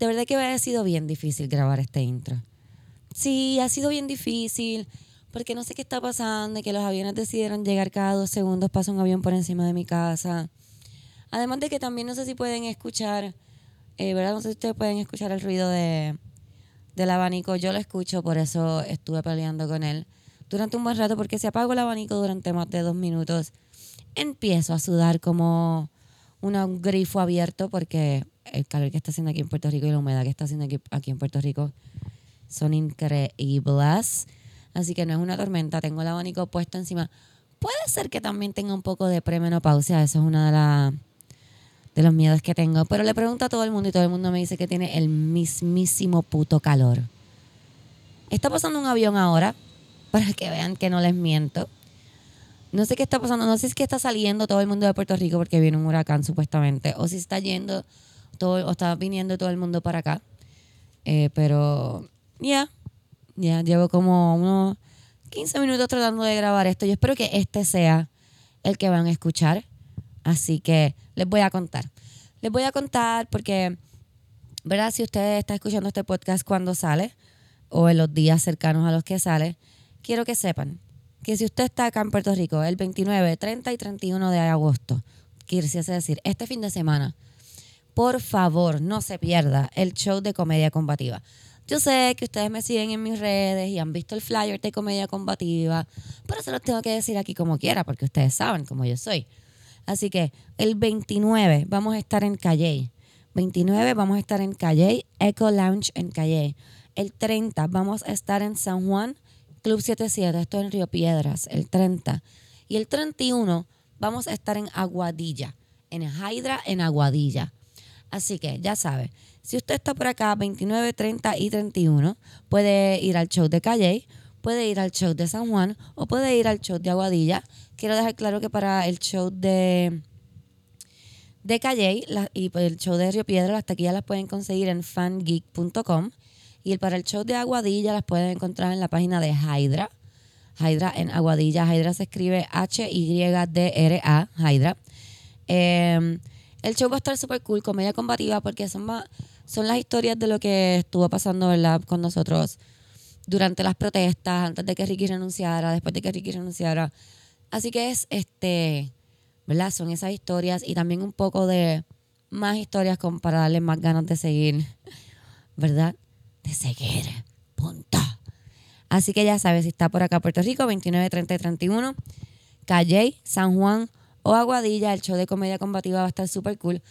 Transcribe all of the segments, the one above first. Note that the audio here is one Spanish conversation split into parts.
de verdad que ha sido bien difícil grabar este intro. Sí, ha sido bien difícil porque no sé qué está pasando, que los aviones decidieron llegar cada dos segundos, pasa un avión por encima de mi casa. Además de que también no sé si pueden escuchar, eh, ¿verdad? No sé si ustedes pueden escuchar el ruido de, del abanico. Yo lo escucho, por eso estuve peleando con él durante un buen rato, porque si apago el abanico durante más de dos minutos, empiezo a sudar como un grifo abierto, porque el calor que está haciendo aquí en Puerto Rico y la humedad que está haciendo aquí, aquí en Puerto Rico son increíbles. Así que no es una tormenta, tengo el abanico puesto encima. Puede ser que también tenga un poco de premenopausia, eso es una de las de los miedos que tengo. Pero le pregunto a todo el mundo y todo el mundo me dice que tiene el mismísimo puto calor. Está pasando un avión ahora, para que vean que no les miento. No sé qué está pasando, no sé si es que está saliendo todo el mundo de Puerto Rico porque viene un huracán supuestamente, o si está yendo todo, o está viniendo todo el mundo para acá. Eh, pero ya, ya llevo como unos 15 minutos tratando de grabar esto. Yo espero que este sea el que van a escuchar. Así que les voy a contar. Les voy a contar porque, ¿verdad? Si usted está escuchando este podcast cuando sale o en los días cercanos a los que sale, quiero que sepan que si usted está acá en Puerto Rico el 29, 30 y 31 de agosto, quisiese decir, este fin de semana, por favor, no se pierda el show de comedia combativa. Yo sé que ustedes me siguen en mis redes y han visto el flyer de comedia combativa, pero se los tengo que decir aquí como quiera, porque ustedes saben cómo yo soy. Así que el 29 vamos a estar en Calle. 29 vamos a estar en Calle, Echo Lounge en Calle. El 30 vamos a estar en San Juan, Club 77, esto en Río Piedras, el 30. Y el 31 vamos a estar en Aguadilla, en Hydra en Aguadilla. Así que ya sabe, si usted está por acá 29, 30 y 31, puede ir al show de Calle, puede ir al show de San Juan o puede ir al show de Aguadilla quiero dejar claro que para el show de, de Calle y el show de Río Piedra, las taquillas las pueden conseguir en fangeek.com. Y para el show de Aguadilla las pueden encontrar en la página de Hydra. Hydra en Aguadilla. Hydra se escribe H-Y-D-R-A. Hydra. Em, el show va a estar súper cool, comedia combativa, porque son, son las historias de lo que estuvo pasando ¿verdad? con nosotros durante las protestas, antes de que Ricky renunciara, después de que Ricky renunciara. Así que es este, ¿verdad? Son esas historias y también un poco de más historias para darle más ganas de seguir, ¿verdad? De seguir. Punto. Así que ya sabes, si está por acá Puerto Rico, 29, 30 y 31, Calle, San Juan o Aguadilla, el show de comedia combativa va a estar súper cool.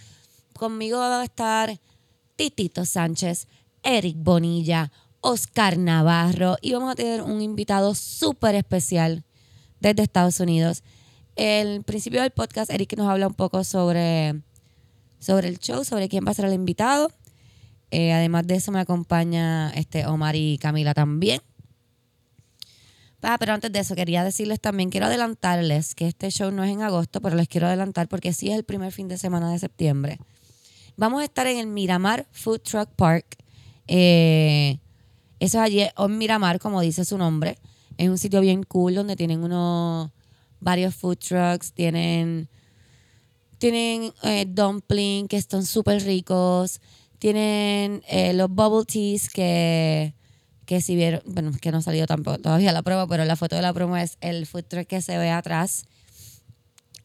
Conmigo va a estar Titito Sánchez, Eric Bonilla, Oscar Navarro y vamos a tener un invitado súper especial desde Estados Unidos. El principio del podcast, Eric nos habla un poco sobre, sobre el show, sobre quién va a ser el invitado. Eh, además de eso me acompaña este Omar y Camila también. Ah, pero antes de eso quería decirles también, quiero adelantarles que este show no es en agosto, pero les quiero adelantar porque sí es el primer fin de semana de septiembre. Vamos a estar en el Miramar Food Truck Park. Eh, eso es allí en Miramar, como dice su nombre. Es un sitio bien cool donde tienen unos varios food trucks, tienen tienen eh, dumplings que están súper ricos, tienen eh, los bubble teas que que si vieron, bueno, que no ha salido tampoco todavía la prueba, pero la foto de la promo es el food truck que se ve atrás.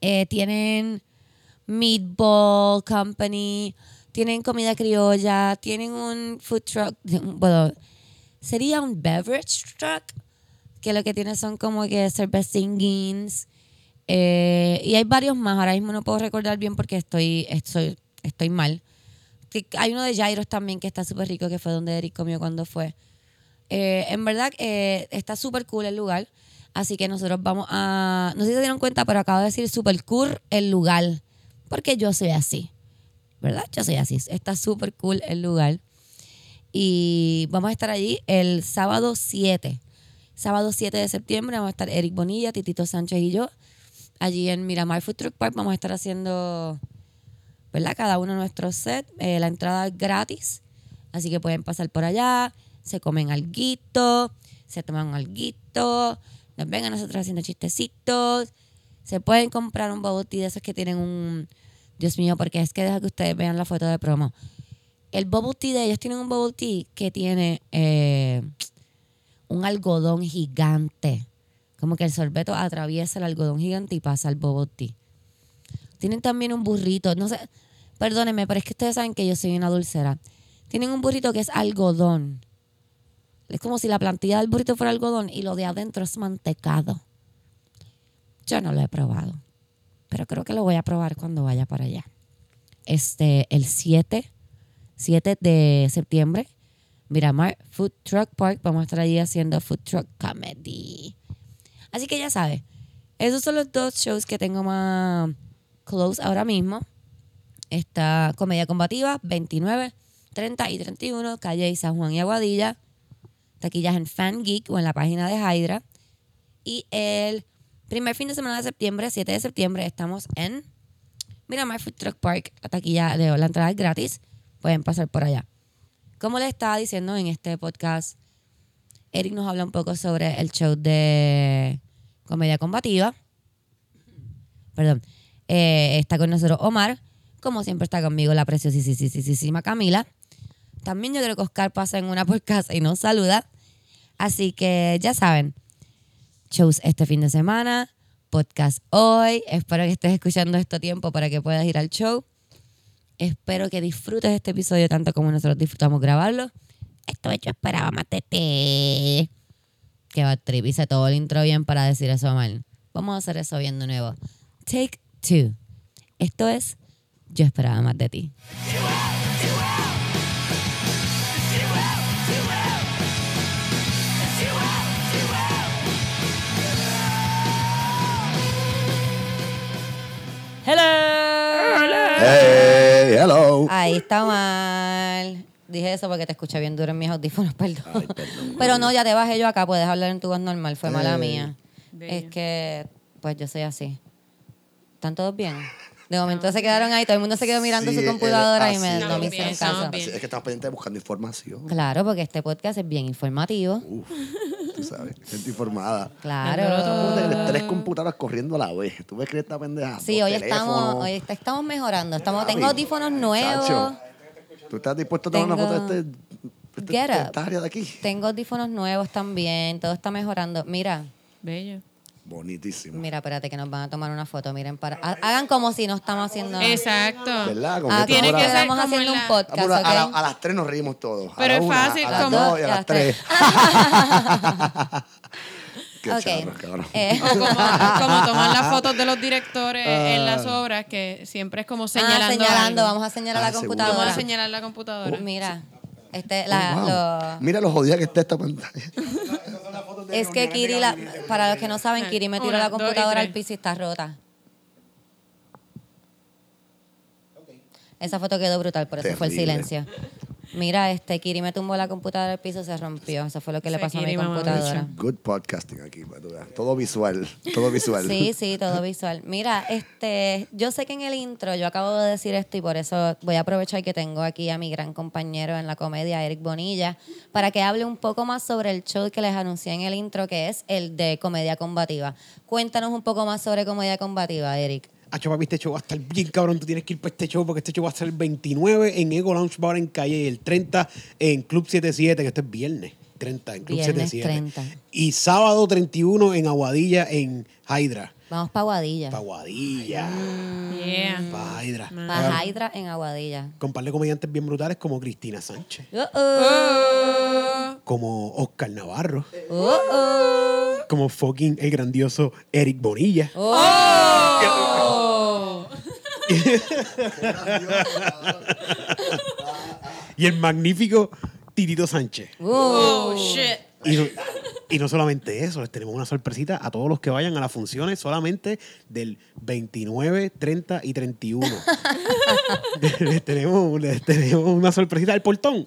Eh, tienen Meatball Company, tienen comida criolla, tienen un food truck, bueno, sería un beverage truck, que lo que tiene son como que cervecingins. Eh, y hay varios más, ahora mismo no puedo recordar bien porque estoy, estoy, estoy mal. Hay uno de Jairos también que está súper rico, que fue donde Eric comió cuando fue. Eh, en verdad eh, está súper cool el lugar. Así que nosotros vamos a. No sé si se dieron cuenta, pero acabo de decir súper cool el lugar. Porque yo soy así. ¿Verdad? Yo soy así. Está súper cool el lugar. Y vamos a estar allí el sábado 7 Sábado 7 de septiembre vamos a estar Eric Bonilla, Titito Sánchez y yo. Allí en Miramar Food Truck Park vamos a estar haciendo, ¿verdad? Cada uno de nuestros sets. Eh, la entrada es gratis, así que pueden pasar por allá, se comen alguito, se toman alguito, nos ven a nosotros haciendo chistecitos. Se pueden comprar un bubble tea de esos que tienen un... Dios mío, porque es que deja que ustedes vean la foto de promo. El bubble de ellos tienen un bubble que tiene eh, un algodón gigante. Como que el sorbeto atraviesa el algodón gigante y pasa al bubble. Tienen también un burrito, no sé, perdónenme, pero es que ustedes saben que yo soy una dulcera. Tienen un burrito que es algodón. Es como si la plantilla del burrito fuera algodón y lo de adentro es mantecado. Yo no lo he probado, pero creo que lo voy a probar cuando vaya para allá. Este, el 7, 7 de septiembre, Miramar Food Truck Park. Vamos a estar allí haciendo Food Truck Comedy. Así que ya sabes, esos son los dos shows que tengo más close ahora mismo. Está Comedia Combativa, 29, 30 y 31, calle San Juan y Aguadilla. Taquillas en Fan Geek o en la página de Hydra. Y el primer fin de semana de septiembre, 7 de septiembre, estamos en Miramar Food Truck Park. La taquilla de la entrada es gratis. Pueden pasar por allá. Como les estaba diciendo en este podcast, Eric nos habla un poco sobre el show de comedia combativa. Perdón. Eh, está con nosotros Omar. Como siempre está conmigo la preciosísima Camila. También yo creo que Oscar pasa en una por casa y nos saluda. Así que ya saben, shows este fin de semana, podcast hoy. Espero que estés escuchando esto tiempo para que puedas ir al show. Espero que disfrutes este episodio tanto como nosotros disfrutamos grabarlo. Esto hecho esperaba ti. Que va trip. Hice todo el intro bien para decir eso mal. Vamos a hacer eso bien de nuevo. Take two. Esto es Yo esperaba más de ti. Hey, hello. Ahí está mal. Dije eso porque te escuché bien duro en mis audífonos, perdón. Ay, perdón. Pero no, ya te bajé yo acá, puedes hablar en tu voz normal, fue mala mía. Es que, pues yo soy así. ¿Están todos bien? De momento se quedaron ahí, todo el mundo se quedó mirando Sí, su computadora y me, así. no me bien, hicieron caso. es que estamos pendientes de buscando información. Claro, porque este podcast es bien informativo. Uf, tú sabes, gente informada. Claro. Tres computadoras corriendo a la vez. ¿Tú ves que esta pendeja? Sí, hoy estamos, hoy est- estamos mejorando. Estamos, tengo audífonos nuevos. chacho, ¿Tú estás dispuesto a tomar una Tengo- foto de este, este- Get de up. esta área de aquí? Tengo audífonos nuevos también. Todo está mejorando. Mira, Bello. Bonitísimo. mira, espérate que nos van a tomar una foto. Miren, para, ha- hagan como si no estamos haciendo. Exacto. ¿Verdad? Como Ah, Tiene que ser estamos como haciendo en un la- podcast, Vamos, a, la- las tres nos reímos todos. Pero la es una, fácil a las como- dos y a las tres. Qué Ok. charros, cabrón. Eh, O como, como toman las fotos de los directores en las obras, que siempre es como señalando. ah, señalando, algo. vamos a señalar Ah, la seguro. Vamos computadora. a señalar la computadora. Mira, este, Oh, la, wow. lo- Mira lo jodida que está esta pantalla. es que Kiri, la, para los que no saben, Kiri me tiró Una, la computadora al piso y está rota. Esa foto quedó brutal, por eso fue el silencio. Mira, este Kiri me tumbó la computadora al piso y se rompió. Eso fue lo que le pasó a mi computadora. Good podcasting aquí. Todo visual, todo visual. Sí, sí, todo visual. Mira, este, yo sé que en el intro yo acabo de decir esto y por eso voy a aprovechar que tengo aquí a mi gran compañero en la comedia, Eric Bonilla, para que hable un poco más sobre el show que les anuncié en el intro, que es el de comedia combativa. Cuéntanos un poco más sobre comedia combativa, Eric. Hacho, papi, este show va a estar bien cabrón. Tú tienes que ir para este show porque este show va a ser el 29 en Ego Lounge Bar en Calle y el 30 en Club 77, que este es viernes. 30 en Club Viernes 77. 30. Y sábado 31 en Aguadilla en Hydra. Vamos para Aguadilla. Pa' Aguadilla. Yeah. Pa' Hydra. Para Hydra en Aguadilla. Con par de comediantes bien brutales como Cristina Sánchez, como Oscar Navarro, como fucking el grandioso Eric Bonilla. Y el magnífico Titito Sánchez. Uh. Oh, shit. Y no, y no solamente eso, les tenemos una sorpresita a todos los que vayan a las funciones solamente del 29, 30 y 31. les, tenemos, les tenemos una sorpresita al portón.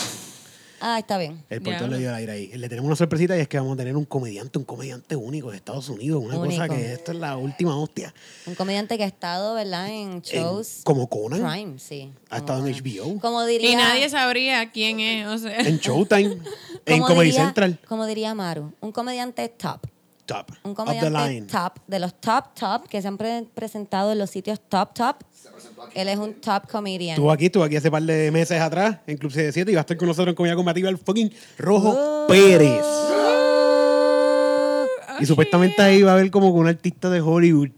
Ah, está bien. El portón le dio el aire ahí. Le tenemos una sorpresita y es que vamos a tener un comediante, un comediante único de Estados Unidos. Una cosa que esto es la última hostia. Un comediante que ha estado, ¿verdad? En En- shows. como Conan. Prime, sí. Ha estado en. HBO. Como diría. Y nadie sabría quién es. O sea. En Showtime. en como Comedy diría- Central. Como diría Maru, un comediante top. Top. Un the comediante line. top, de los top top que se han pre- presentado en los sitios top top. Él es un top comedian. Estuvo aquí, estuvo aquí hace par de meses atrás en Club 77 y va a estar con nosotros en Comedia Combativa el fucking Rojo. Pérez. Y supuestamente ahí va a haber como un artista de Hollywood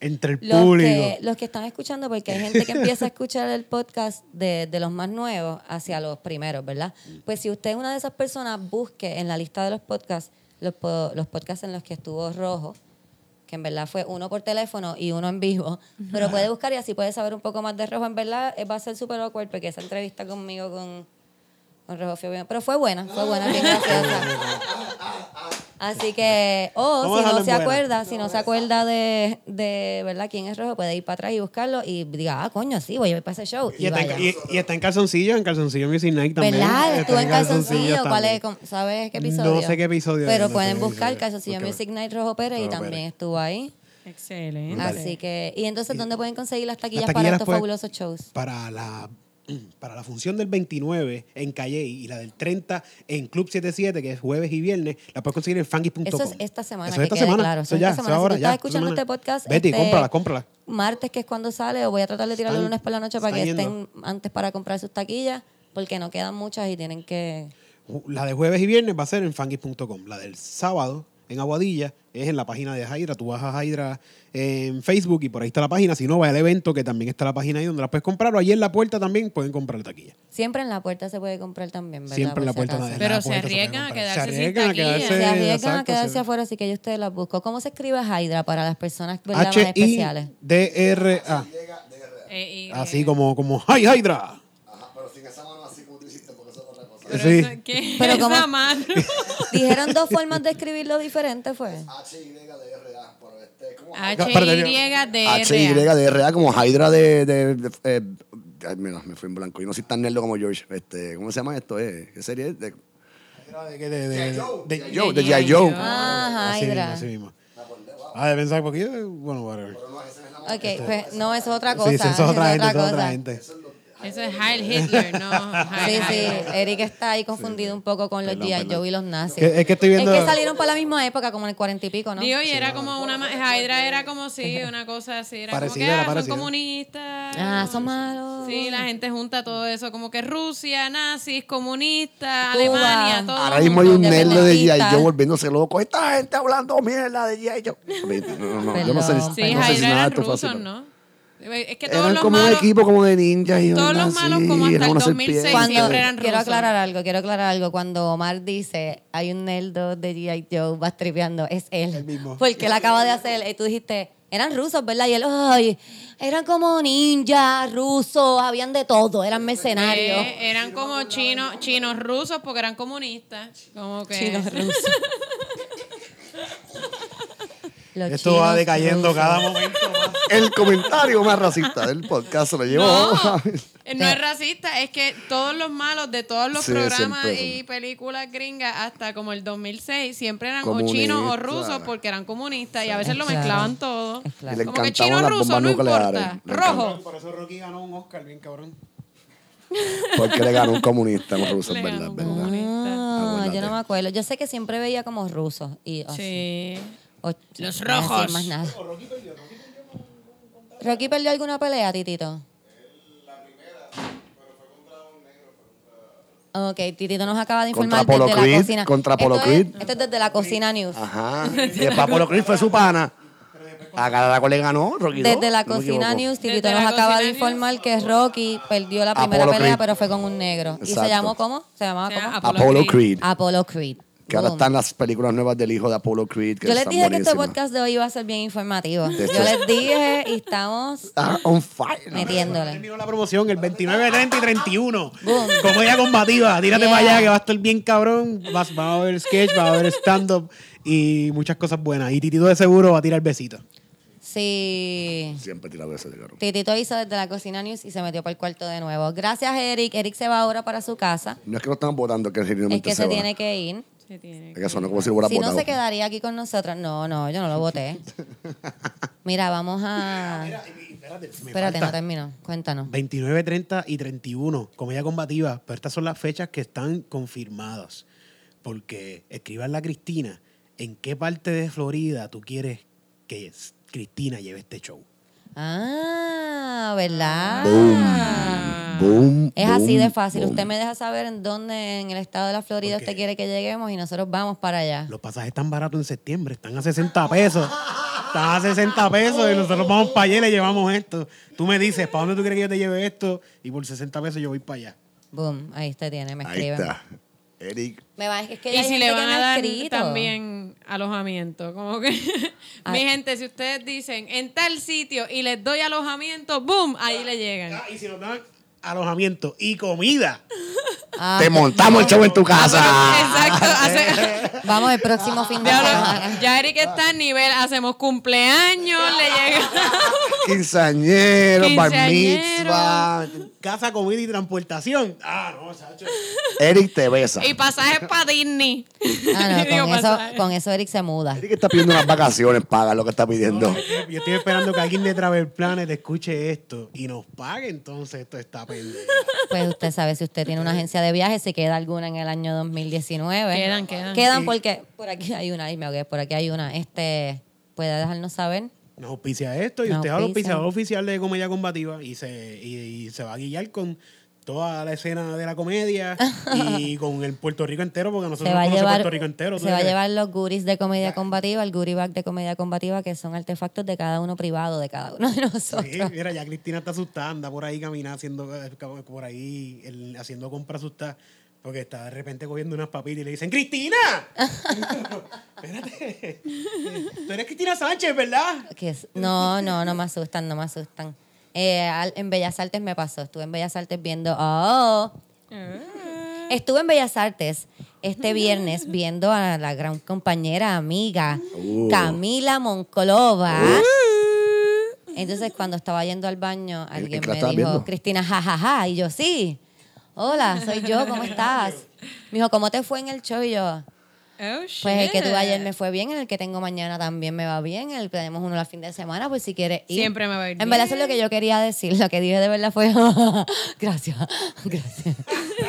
entre el Los público. que, los que están escuchando, porque hay gente que empieza a escuchar el podcast de, de los más nuevos hacia los primeros, ¿verdad? Pues si usted es una de esas personas, busque en la lista de los podcasts los, los podcasts en los que estuvo Rojo, que en verdad fue uno por teléfono y uno en vivo, pero puede buscar y así puede saber un poco más de Rojo. En verdad eh, va a ser súper awkward porque esa entrevista conmigo con, con Rojo fue pero fue buena, fue buena, bien graciosa. Así que, o a si no se buena. acuerda, si no se acuerda de, de ¿verdad? quién es Rojo, puede ir para atrás y buscarlo y diga, ah, coño, sí, voy a ir para ese show. Y Y, está, en, vaya. y, y está en calzoncillo, en calzoncillo Music Night también. ¿Verdad? Estuvo en calzoncillo. ¿Cuál es? ¿Cómo- ¿Sabes qué episodio? No sé qué episodio Pero no pueden buscar episodio. calzoncillo Ok. Music Night Rojo Pérez y también Pérez. estuvo ahí. Excelente. Así que, y entonces, ¿dónde pueden conseguir las taquillas Las para estos fabulosos shows? Para la, para la función del 29 en Calle y la del 30 en Club 77, que es jueves y viernes, la puedes conseguir en fangis.com. Eso es esta semana, Eso que es esta quede semana. claro. Eso Eso es ya, esta eso semana. Si tú ya, estás escuchando semana. este podcast, Betty, este, cómprala, cómprala. Martes, que es cuando sale, o voy a tratar de tirarlo el lunes por la noche para que estén antes para comprar sus taquillas, porque no quedan muchas y tienen que... La de jueves y viernes va a ser en fangis.com. La del sábado en Aguadilla es en la página de Hydra. Tú vas a Hydra en Facebook y por ahí está la página. Si no, va al evento que también está la página ahí donde la puedes comprar. O allí en la puerta también pueden comprar taquilla. Siempre en la puerta se puede comprar también, ¿verdad? Siempre en la puerta. Pero la se puerta arriesgan a quedarse Se sin arriesgan a taquilla. quedarse, Se arriesgan a quedarse se- afuera, así que yo ustedes las busco. ¿Cómo se escribe Hydra para las personas más especiales? H-I-D-R-A. Eh, y- Así como, como, ¡Hi, Hydra! Pero Sí. eso- ¿qué Pero es como- esa mano? Dijeron dos formas de escribirlo diferentes, fue. H-Y-D-R-A, pero este, ¿cómo? H-Y-D-R. H-Y-D-R-A, como Hydra de... de, de- eh, ay, mira, me fui en blanco. Yo no soy tan nerdo como George. Este, ¿Cómo se llama esto? Eh? ¿Qué serie es? De, ¿De qué? De, de, de, de- Joe, de G.I. Joe. Ah, Así mismo, Hydra. así mismo. Ah, de pensar porque yo, bueno, whatever. Ok, pues no, eso es otra cosa. Sí, eso es otra gente, eso es otra gente. Eso es Heil Hitler, no Sí, Heil sí. Eric está ahí confundido un poco con los G.I. Joe y los nazis. Es que estoy viendo- Es que salieron para la misma época, como en el cuarenta y pico, ¿no? Digo, y era como una... Hydra era como, sí, una cosa así. Era Parecida, como que era ah, son parecida. comunistas. Ah, son malos. Sí, la gente junta todo eso. Como que Rusia, nazis, comunistas, Cuba. Alemania, todo Ahora mismo hay un de nerdo de G.I. Joe volviéndose loco. Esta gente hablando mierda de G.I. Joe. No, no, no, yo no sé, Sí, no sé si nada eran esto fue así, rusos, ¿no? Es que todos Eran los como un malos... equipo como de ninjas y todos los malos así, como hasta el unas 2006 serpientes. Cuando, siempre eran quiero rusos. aclarar algo, quiero aclarar algo. Cuando Omar dice hay un nerdo de G.I. Joe, vas tripeando, es él. El mismo. Porque él acaba de hacer, y tú dijiste, eran rusos, ¿verdad? Y él, ay, eran como ninjas, rusos, habían de todo, eran mercenarios. Eh, eran como chinos, chinos rusos porque eran comunistas. Como que... Chinos rusos. Los Esto va decayendo rusos. cada momento más. El comentario más racista del podcast se lo llevó. No, no es racista, es que todos los malos de todos los Sí, programas siempre. y películas gringas hasta como el 2006 siempre eran o chinos o rusos porque eran comunistas y a veces Es lo claro, mezclaban todo. claro. Como que encantaban chino las ruso, no importa. Rojo. Por eso Rocky ganó un Oscar bien cabrón. Porque le ganó un comunista a los rusos, ¿verdad? ¿verdad? comunista. Ah, yo no me acuerdo. Yo sé que siempre veía como rusos. Y, oh, Sí. Los no voy a decir rojos. más nada. ¿Rocky perdió alguna pelea, Titito? Ok, Titito nos acaba de Contra informar desde Creed, la cocina. contra Esto Apollo es- Creed. Esto es desde la cocina news. Ajá. Y el Apolo Creed fue su pana. A Cararaco le ganó, Rocky Desde la cocina news, Titito nos acaba de news. informar que Rocky perdió la primera Apollo pelea, Creed. pero fue con un negro. ¿Y se llamó cómo? ¿Se llamaba cómo? Apollo Apollo Creed. Creed. Apollo Creed. Que ahora están las películas nuevas del hijo de Apollo Creed. Que Yo les están dije que este podcast de hoy iba a ser bien informativo. De Yo les dije y estamos Está on fire. metiéndole. Terminó la promoción el 29, 30 y 31. Boom. Comedia combativa. Tírate Yeah. para allá que va a estar bien cabrón. Vas, va a haber sketch, va a haber stand-up y muchas cosas buenas. Y Titito de seguro va a tirar besitos. Sí. Siempre tira veces de caro. Titito hizo desde la cocina news y se metió para el cuarto de nuevo. Gracias, Eric. Eric se va ahora para su casa. No es que no están votando, que Es genuinamente que se tiene que ir. Se tiene Es que sonó como si lo hubiera Si no votado. se quedaría aquí con nosotros. No, no, yo no lo voté. Mira, vamos a. Espérate, me Espérate, falta. no termino. Cuéntanos. 29, 30 y 31. Comedia combativa. Pero estas son las fechas que están confirmadas. Porque escriban la Cristina ¿en qué parte de Florida tú quieres que Cristina lleve este show? Ah, ¿verdad? Boom. Boom. Es así de fácil. boom. Usted me deja saber en dónde en el estado de la Florida usted quiere que lleguemos y nosotros vamos para allá. Los pasajes están baratos en septiembre, están a 60 pesos. Están a 60 pesos y nosotros vamos para allá y le llevamos esto. Tú me dices, ¿para dónde tú quieres que yo te lleve esto? Y por 60 pesos yo voy para allá. Boom, ahí usted tiene, me Ahí escriben. está. Eric. Me va, es que Y si le van a dar escrito. también alojamiento, como que Ah. mi gente, si ustedes dicen en tal sitio y les doy alojamiento, boom, ahí le llegan. Ah, y si nos dan alojamiento y comida. Ah, Te montamos el show en tu casa. Exacto, hace- Vamos el próximo fin de semana. ya Eric está en nivel, hacemos cumpleaños, le llega. Quinceañero, bar mitzvah. Casa, comida y transportación. Ah, no, Sacho. Eric te besa. Y pasajes para Disney. Ah, no, con, eso, con eso Eric se muda. Eric está pidiendo unas vacaciones, paga lo que está pidiendo. No, yo, estoy esperando que alguien de Travel Planet escuche esto y nos pague, entonces esto está pendejo. Pues usted sabe, si usted tiene una agencia de viajes, si queda alguna en el año 2019. Quedan, quedan. Quedan Sí. porque por aquí hay una, y me ahogué, por aquí hay una. Este, puede dejarnos saber. Nos auspicia esto y Nos usted es el auspicia. auspiciador oficial de Comedia Combativa y se, y, y se va a guiar con toda la escena de la comedia y con el Puerto Rico entero, porque nosotros Se va llevar, Puerto Rico entero. ¿tú se va a llevar los goodies de comedia combativa, el goodie bag de comedia combativa, que son artefactos de cada uno privado, de cada uno de nosotros. Sí, mira, ya Cristina está asustada, anda por ahí caminando, haciendo, eh, por ahí, el- haciendo compras asustada, porque está de repente cogiendo unas papitas y le dicen, ¡Cristina! Espérate, tú eres Cristina Sánchez, ¿verdad? No, no, no me asustan, no me asustan. Eh, al- en Bellas Artes me pasó, estuve en Bellas Artes viendo, oh, estuve en Bellas Artes este viernes viendo a la gran compañera, amiga, Uh. Camila Monclova. Entonces cuando estaba yendo al baño, alguien la me estabas dijo, viendo? Cristina, jajaja, y yo, sí, hola, soy yo, ¿cómo estás? Me dijo, ¿cómo te fue en el show? Y yo, Oh, pues el que tuve ayer me fue bien, el que tengo mañana también me va bien, el que tenemos uno la fin de semana, pues si quieres ir. Siempre me va a ir En verdad eso es bien. lo que yo quería decir, lo que dije de verdad fue gracias, gracias.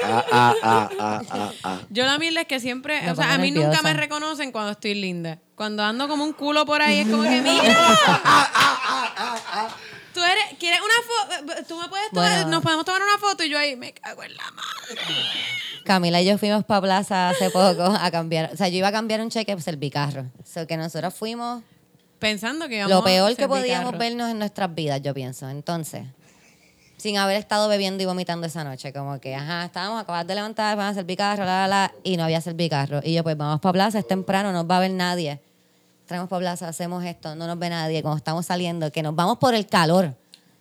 Ah, ah, ah, ah, ah, ah. Yo la mierda es que siempre, Me o sea, a mí nunca me reconocen cuando estoy linda. Cuando ando como un culo por ahí es como que, mira. Tú eres, ¿quieres una foto? Tú me puedes tomar, Bueno. nos podemos tomar una foto y yo ahí me cago en la madre. Camila y yo fuimos para Plaza hace poco a cambiar, o sea, yo iba a cambiar un cheque pues el bicarro. O sea, que nosotros fuimos Pensando que íbamos lo a peor que ser podíamos bicarros. vernos en nuestras vidas, yo pienso. Entonces, sin haber estado bebiendo y vomitando esa noche, como que, ajá, estábamos acabados de levantar, van a hacer bicarro, la, la, la, y no había hacer bicarro. Y yo, pues vamos para Plaza, es temprano, no va a ver nadie. Traemos para Plaza, hacemos esto, no nos ve nadie. Cuando estamos saliendo, que nos vamos por el calor.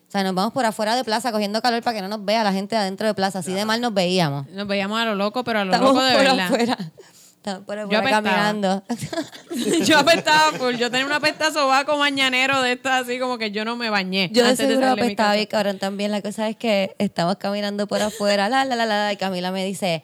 O sea, nos vamos por afuera de Plaza cogiendo calor para que no nos vea la gente adentro de Plaza. Así de mal nos veíamos. Nos veíamos a lo loco, pero a lo Estamos loco de por verdad. afuera. Estamos por afuera apestaba. caminando. yo apestaba full. Yo tenía una apesta sobaco mañanero de estas, así como que yo no me bañé. Yo antes seguro de mi apestaba bien cabrón también. La cosa es que estamos caminando por afuera, la, la, la, la, y Camila me dice,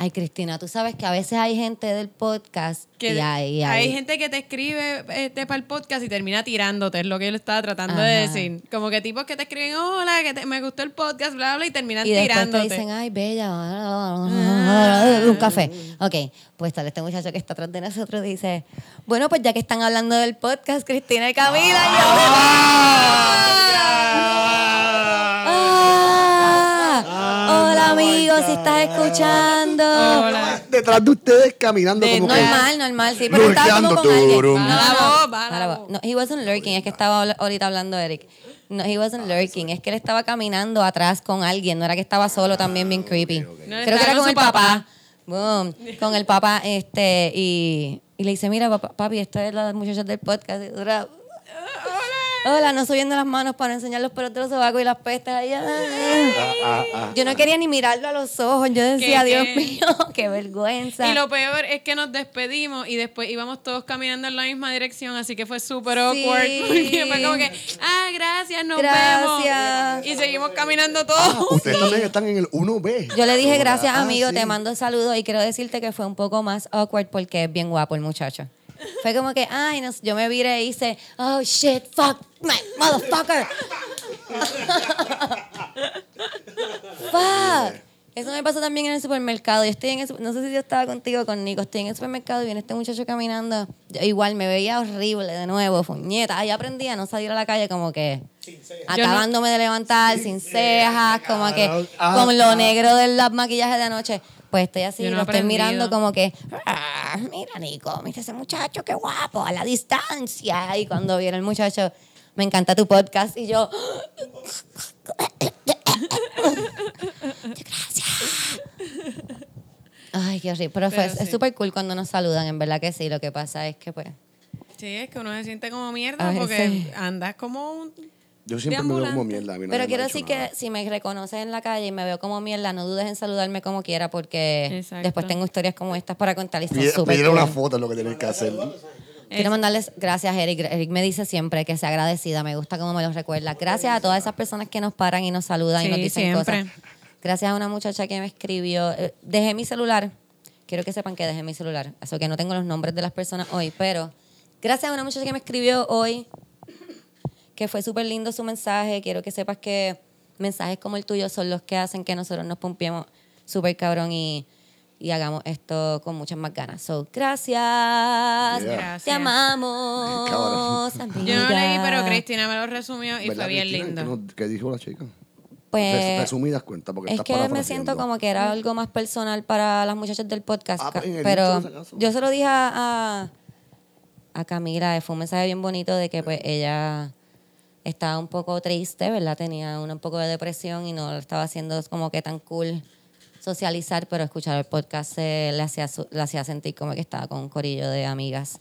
ay, Cristina, tú sabes que a veces hay gente del podcast Que y hay, hay gente que te escribe este, para el podcast y termina tirándote, es lo que yo le estaba tratando de decir. Como que tipos que te escriben, hola, que te- me gustó el podcast, bla, bla, y terminan y después te tirándote. dicen, ay, bella, un café. Ok, pues tal, este muchacho que está atrás de nosotros dice, bueno, pues ya que están hablando del podcast, Cristina y Camila, y yo, Ah, hola amigos, si estás escuchando. Hola. Detrás de ustedes caminando De como que. Normal, normal, sí, pero estaba como con alguien. No, la no, la la he wasn't lurking, es que estaba ahorita hablando Eric. No, he wasn't lurking, es que él estaba caminando atrás con alguien, no era que estaba solo también bien creepy. No, Creo estaba que era con el papá. papá. Boom, con el papá, este, y, y le dice, mira, papá, papi, esto es los muchachos del podcast. Y dura, Hola, no subiendo las manos para enseñar los pelos de los sobacos y las pestes ahí. Ah, ah, ah. Yo no quería ni mirarlo a los ojos. Yo decía, ¿Qué, Dios qué? mío, qué vergüenza. Y lo peor es que nos despedimos y después íbamos todos caminando en la misma dirección, así que fue súper awkward. Sí. Porque fue como que, ah, gracias, nos Gracias. vemos. Y seguimos caminando Ah, todos. ustedes también están en el 1B. Yo le dije gracias, Ah, amigo, sí. te mando saludos y quiero decirte que fue un poco más awkward porque es bien guapo el muchacho. Fue como que, ay, no, yo me viré y hice, oh shit, fuck, my motherfucker. fuck. Eso me pasó también en el supermercado. Yo estoy en el, no sé si yo estaba contigo con Nico, estoy en el supermercado y viene este muchacho caminando. Yo igual me veía horrible de nuevo, puñeta. Ahí aprendí a no salir a la calle como que acabándome de levantar, sin cejas, como que Ah, con lo ah. negro del maquillaje de anoche. Pues estoy así, no lo estoy mirando como que, "Ah, mira Nico, mira ese muchacho, qué guapo, a la distancia. Y cuando viene el muchacho, me encanta tu podcast y yo. Ay, qué horrible. Pero, fue- es sí. súper cool cuando nos saludan, en verdad que sí. Lo que pasa es que, pues, Sí, es que uno se siente como mierda porque andas como un... Yo siempre me veo como mierda. a mí nadie Pero quiero decir que si me reconoces en la calle y me veo como mierda, no dudes en saludarme como quiera porque Exacto. después tengo historias como estas para contar y son súper una cool. foto es lo que tienes que hacer. Quiero mandarles gracias, Eric. Eric me dice siempre que sea agradecida. Me gusta cómo me lo recuerda. Gracias a todas esas personas que nos paran y nos saludan y nos dicen siempre. cosas. Gracias a una muchacha que me escribió. eh, Dejé mi celular. Quiero que sepan que dejé mi celular. Eso que no tengo los nombres de las personas hoy, pero gracias a una muchacha que me escribió hoy, que fue súper lindo su mensaje. Quiero que sepas que mensajes como el tuyo son los que hacen que nosotros nos pompiemos súper cabrón y, y hagamos esto con muchas más ganas. So, gracias. Gracias. Te amamos. Yo no leí, pero. Cristina me lo resumió y ¿Verdad, fue bien Cristina? lindo. ¿Qué no- ¿Qué dijo la chica? Pues, Res- Resumidas cuentas, porque es que me siento como que era algo más personal para las muchachas del podcast. Ah, pues, pero yo se lo dije a, a, Camila, fue un mensaje bien bonito de que pues ella estaba un poco triste, ¿verdad? Tenía un, poco de depresión y no lo estaba haciendo como que tan cool socializar, pero escuchar el podcast se- le, hacía, le hacía sentir como que estaba con un corillo de amigas.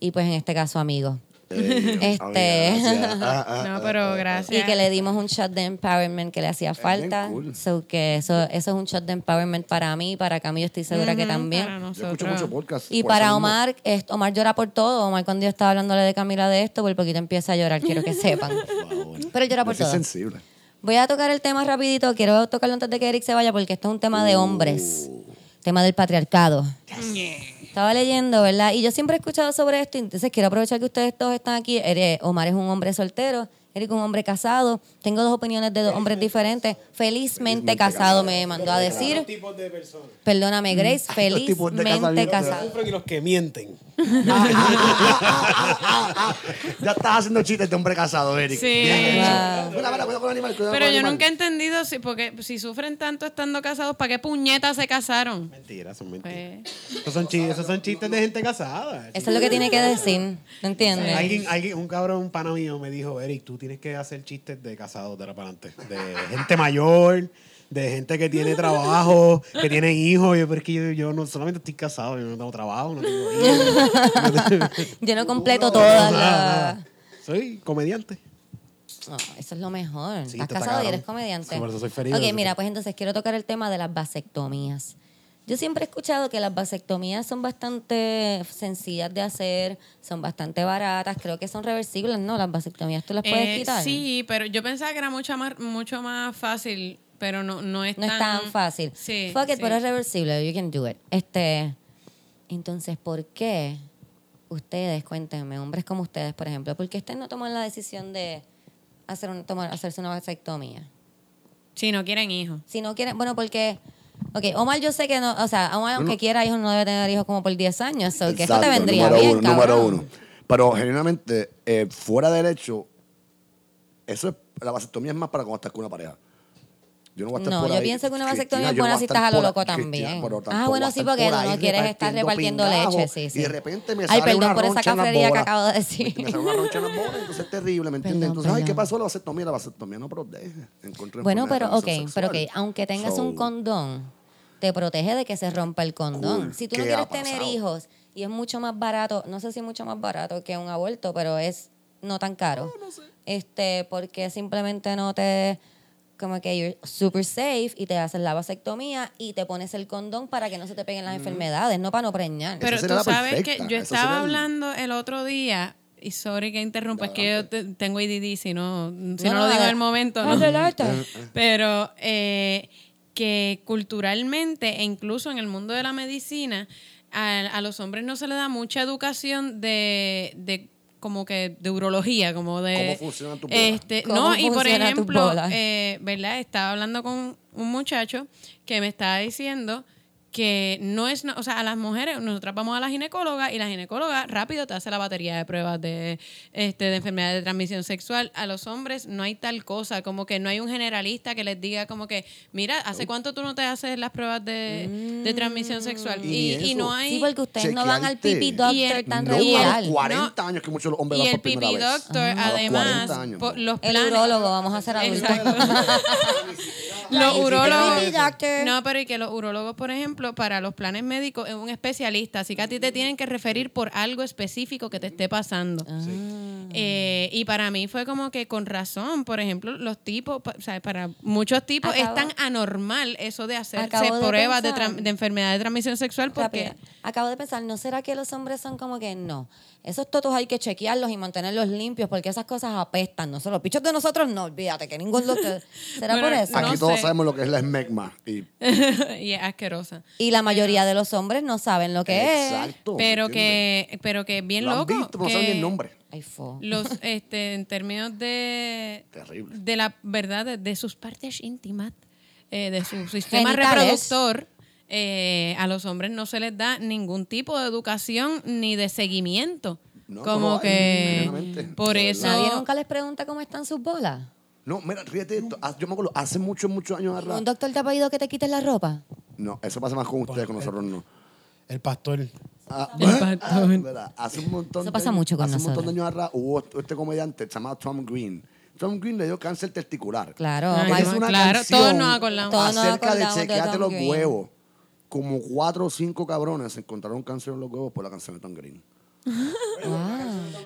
Y pues en este caso amigos. Este. amiga, gracias. Ah, ah, No, ah, pero gracias. Y que le dimos un shot de empowerment que le hacía falta. cool. So que eso, eso es un shot de empowerment para mí, para Camilo estoy segura que también. para Yo escucho nosotros. mucho podcast. Y para. Omar, es- Omar llora por todo. Omar cuando yo estaba hablándole de Camila de esto, por poquito empieza a llorar, quiero que sepan. Pero él llora por Yo todo. sensible. Voy a tocar el tema rapidito, quiero tocarlo antes de que Eric se vaya porque esto es un tema de hombres. Uh. Tema del patriarcado. Estaba leyendo, ¿verdad? Y yo siempre he escuchado sobre esto, entonces quiero aprovechar que ustedes todos están aquí. Omar es un hombre soltero, Eric un hombre casado. Tengo dos opiniones de dos hombres diferentes. Felizmente, Felizmente casado, casado. me mandó a decir. tipos de personas. Perdóname, Grace, Los tipos de felizmente casado. y los que mienten. Ya estás haciendo chistes de hombre casado, Eric. Sí. Bien hecho. Wow. Mira, mira, cuidado con el animal, cuidado Pero con el yo animal. nunca he entendido si, porque si sufren tanto estando casados, ¿para qué puñetas se casaron? Mentiras, son mentiras. Pues, Esos, son chistes, esos son chistes de gente casada. Eso es lo que tiene que decir, ¿no entiendes? Alguien, alguien, un cabrón, un pana mío me dijo, Eric, tú tienes que hacer chistes de casados de la para adelante. De gente mayor, de gente que tiene trabajo, que tiene hijos. Yo, pero es que yo, yo no solamente estoy casado, yo no tengo trabajo, no tengo hijos. Yo no completo las... nada. Soy comediante. Ah, eso es lo mejor. Sí, Estás está casado y eres comediante. Sí, por eso soy feliz, Ok, mira, pues entonces quiero tocar el tema de las vasectomías. Yo siempre he escuchado que las vasectomías son bastante sencillas de hacer, son bastante baratas, creo que son reversibles, ¿no? Las vasectomías tú las puedes eh, quitar. sí, pero yo pensaba que era mucho más, mucho más fácil, pero no, no es No es tan fácil. Sí, Fuck it, sí. pero es reversible. You can do it. Este, entonces, ¿por qué ustedes, cuéntenme, hombres como ustedes, por ejemplo, por qué ustedes no toman la decisión de hacer un, tomar, hacerse una vasectomía? Si no quieren hijos. Si no quieren, bueno, porque, ok, Omar yo sé que no, o sea, Omar aunque no. quiera hijos no debe tener hijos como por 10 años, so que eso Exacto, te vendría número bien, uno, cabrón. número uno. Pero genuinamente, eh, fuera del hecho, eso es, la vasectomía es más para cuando estás con una pareja. Yo no voy a estar No, por yo ahí. pienso que una vasectomía es no buena si estás a lo loco Cristina, también. pero Ah, bueno, sí, porque por no quieres estar repartiendo leche, sí, sí. Y de repente me Ay, sale perdón una por esa cafrería que acabo de decir. Me sale una roncha en las bolas, entonces es terrible, ¿me entiendes? Perdón, entonces, ay, ¿qué pasó? La vasectomía, la vasectomía no protege. Bueno, pero ok, transmisión pero ok, sexual. aunque tengas So, un condón, te protege de que se rompa el condón. Cool. Si tú no ¿Qué quieres tener hijos y es mucho más barato, no sé si es mucho más barato que un aborto, pero es no tan caro. Este, porque simplemente no te como que you're super safe y te haces la vasectomía y te pones el condón para que no se te peguen las enfermedades, no para no preñar. Pero tú sabes perfecta, que yo eso estaba el- hablando el otro día, y sorry que interrumpa, es que yo te- tengo IDD, si no, si No, no, no, lo digo en el momento. ¿no? Adelante. Pero eh, que culturalmente e incluso en el mundo de la medicina, a, a los hombres no se les da mucha educación de, de como que de urología, como de... ¿Cómo funcionan tus bolas? Este, ¿Cómo no, y por ejemplo, eh, ¿verdad? Estaba hablando con un muchacho que me estaba diciendo que no es, no- o sea, a las mujeres, nosotras vamos a la ginecóloga y la ginecóloga rápido te hace la batería de pruebas de, este, de enfermedades de transmisión sexual. A los hombres no hay tal cosa, como que no hay un generalista que les diga como que, mira, ¿hace cuánto tú no te haces las pruebas de, de transmisión sexual? Y Y, eso. y no hay... Sí, porque ustedes no van al pipi doctor Y el- tan No, regular. a los 40 No. años que muchos los hombres Y van el pipi doctor, además, 40 años. por los El urólogo, vamos a hacer adultos. Exacto. los urólogos. No, pero y que los urólogos, por ejemplo, para los planes médicos es un especialista, así que a ti te tienen que referir por algo específico que te esté pasando. Ah. Eh, y para mí fue como que con razón, por ejemplo, los tipos, o sea, para muchos tipos Acabo- es tan anormal eso de hacerse de pruebas de, pensar. de enfermedad de transmisión sexual porque... Rápido. Acabo de pensar, ¿no será que los hombres son como que no? Esos totos hay que chequearlos y mantenerlos limpios porque esas cosas apestan. No los pichos de nosotros no, olvídate que ningún doctor. ¿Será Bueno, por eso? Aquí No todos sé. sabemos lo que es la esmegma. Y, y es asquerosa. Y la mayoría de los hombres no saben lo que es. exacto. Pero ¿entiendes? que, pero que bien Lo han loco. visto, pero no saben que ni el nombre. Ay, fo. Los, este, en términos de, Terrible. de la verdad, de, de sus partes íntimas, eh, de su sistema Genitales. reproductor, eh, a los hombres no se les da ningún tipo de educación ni de seguimiento. No, no Como hay, que genuinamente, por de eso. Nadie nunca les pregunta cómo están sus bolas. No, mira, fíjate esto. Ah, Yo me acuerdo, hace muchos, muchos años atrás. ¿Un doctor te ha pedido que te quites la ropa? No, eso pasa más con ustedes, con nosotros no. El pastor. Ah, El pastor. ¿verdad? Hace un montón Eso pasa mucho con hace un montón de años atrás hubo este comediante llamado Tom Green. Tom Green le dio cáncer testicular. Claro. Ay, hizo una claro, canción todos nos acordamos. Todos nos acerca de acordamos de chequearte Tom los Green. huevos. Como cuatro o cinco cabrones se encontraron cáncer en los huevos por la canción de Tom Green.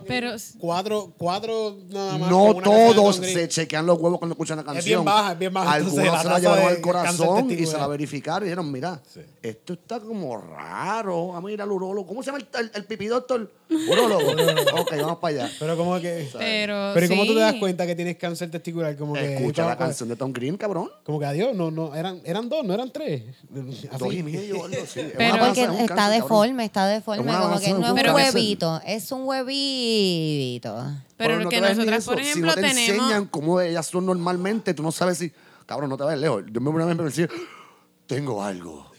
Pero Cuatro, cuatro nada más. No todos se chequean los huevos cuando escuchan la canción. Es bien baja, es bien baja. Algunos Entonces, se la llevaron al corazón y se la verificaron y dijeron, mira, esto está como raro. Vamos a ir al urólogo. ¿Cómo se llama el, el, el pipí doctor? Urólogo. ok, vamos para allá. Pero como que. Pero, Pero ¿y cómo tú te das cuenta que tienes cáncer testicular? Como que. Escucha la canción de Tom Green, cabrón. Como que adiós, no, no, eran, eran dos, no eran tres. Así. Dos y medio, algo así. Pero- Porque panza, es un está cáncer, cabrón. deforme, está deforme. Como que no es Pero- huevito, es un huevito. Pero no que nosotras, por si ejemplo, no te tenemos. enseñan cómo ellas son normalmente, tú no sabes si... Cabrón, no te vayas lejos. Yo me una vez me decía, tengo algo.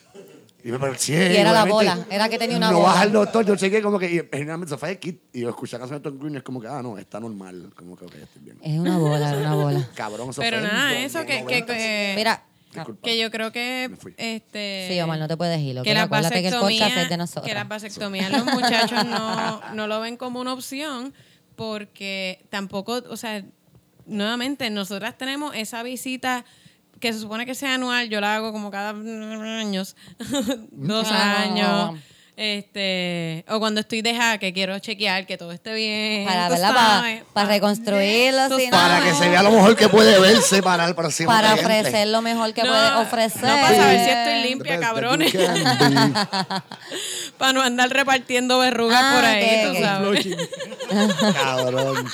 Y me parecía... Y era la bola, era que tenía una no bola. vas al doctor, yo chequé como que... Y generalmente se fue kit y yo escuché la canción de Tom Green y es como que, ah, no, está normal. Como que, ok, estoy bien. Es una bola, es una bola. Cabrón, eso Pero fue nada, eso que, que, 90s. que- Mira, Disculpa. que yo creo que este sí, Omar, no te puedes ir. que acuérdate que el podcast es de nosotros. que las vasectomías los muchachos no, no lo ven como una opción porque tampoco, o sea, nuevamente nosotras tenemos esa visita que se supone que sea anual, yo la hago como cada años, dos Ah. años. Este, o cuando estoy de que quiero chequear que todo esté bien. Para, ¿verdad? sabes. Para, para reconstruirlo. Tú si no, Para que se vea lo mejor que puede verse para el próximo Para cliente. ofrecer lo mejor que No, puede ofrecer. no, para saber si estoy limpia, cabrones. Para no andar repartiendo verrugas Ah, por ahí, ok, tú ok. sabes. Cabrón.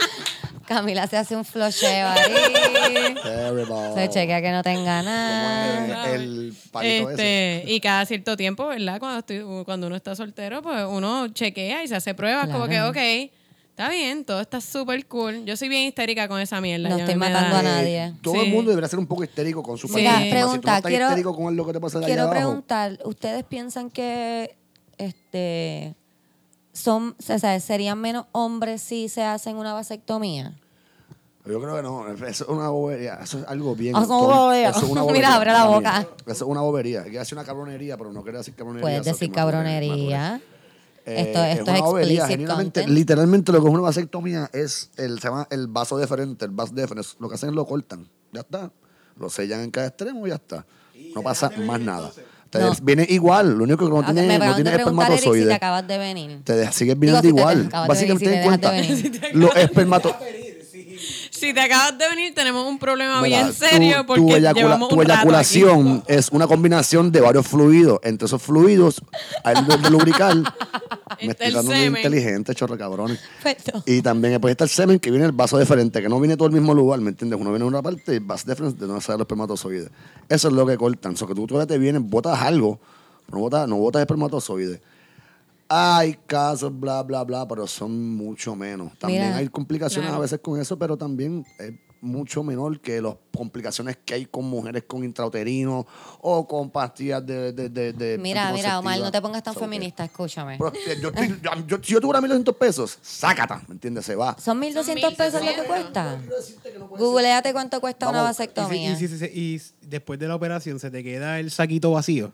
Camila se hace un flocheo ahí. Terrible. se chequea que no tenga nada. El palito ese. Este, y cada cierto tiempo, ¿verdad? Cuando, estoy, cuando uno está soltero, pues uno chequea y se hace pruebas, como que, ok, está bien, todo está súper cool. Yo soy bien histérica con esa mierda. No estoy matando da- a nadie. Todo Sí. el mundo debería ser un poco histérico con su Sí. pareja. Mira, Si tú no pregunta, estás quiero- histérico con lo que te pasa allá Quiero abajo, preguntar, ¿ustedes piensan que este son, o sea, serían menos hombres si se hacen una vasectomía? Yo creo que no. Eso es una bobería. Eso es algo bien. Ah, es una tonto. bobería. Eso es una Mira, bobería abre la boca. Eso es una bobería. Quiero decir una cabronería, pero no quiero decir cabronería. Puedes eso decir que cabronería. madure. Eh, Esto- esto es una content. literalmente lo que es una vasectomía es el, se llama el vaso deferente, el vas deferens. Lo que hacen es lo cortan. Ya está. Lo sellan en cada extremo y ya está. No pasa más nada. Te No. Viene igual. Lo único que no Ah, tiene, me no acaban tiene de preguntar, Eric, si te espermatozoide. acabas de venir. Te sigues viniendo Digo, si te igual. acabas de venir, Básicamente, si ten te en dejas cuenta. venir. Los espermato Si te acabas de venir, tenemos un problema bien serio tu- porque tu, eyacula- tu aquí. eyaculación es una combinación de varios fluidos. Entre esos fluidos, hay de, lubricar. Me Está estoy dando inteligente, chorro cabrones. Perfecto. Y también después está el semen que viene el vaso deferente, que no viene todo el mismo lugar, ¿me entiendes? Uno viene en una parte y el vaso deferente de donde salen los espermatozoides. Eso es lo que cortan. O sea, que tú te vienes, botas algo, no botas, no botas espermatozoides. Hay casos, bla, bla, bla, pero son mucho menos. También Mira, hay complicaciones claro. a veces con eso, pero también es mucho menor que las complicaciones que hay con mujeres con intrauterino o con pastillas de. de, de, de Mira, mira, Omar, no te pongas tan So, que- feminista, escúchame. pero, eh, yo, yo- yo- si yo tuviera 1.200 pesos, sácata, ¿me entiendes? Se va. ¿Son 1.200 pesos lo que 1.200. cuesta? Googleate cuánto cuesta una. Y, si- vasectomía. y si- si- y después de la operación se te queda el saquito vacío.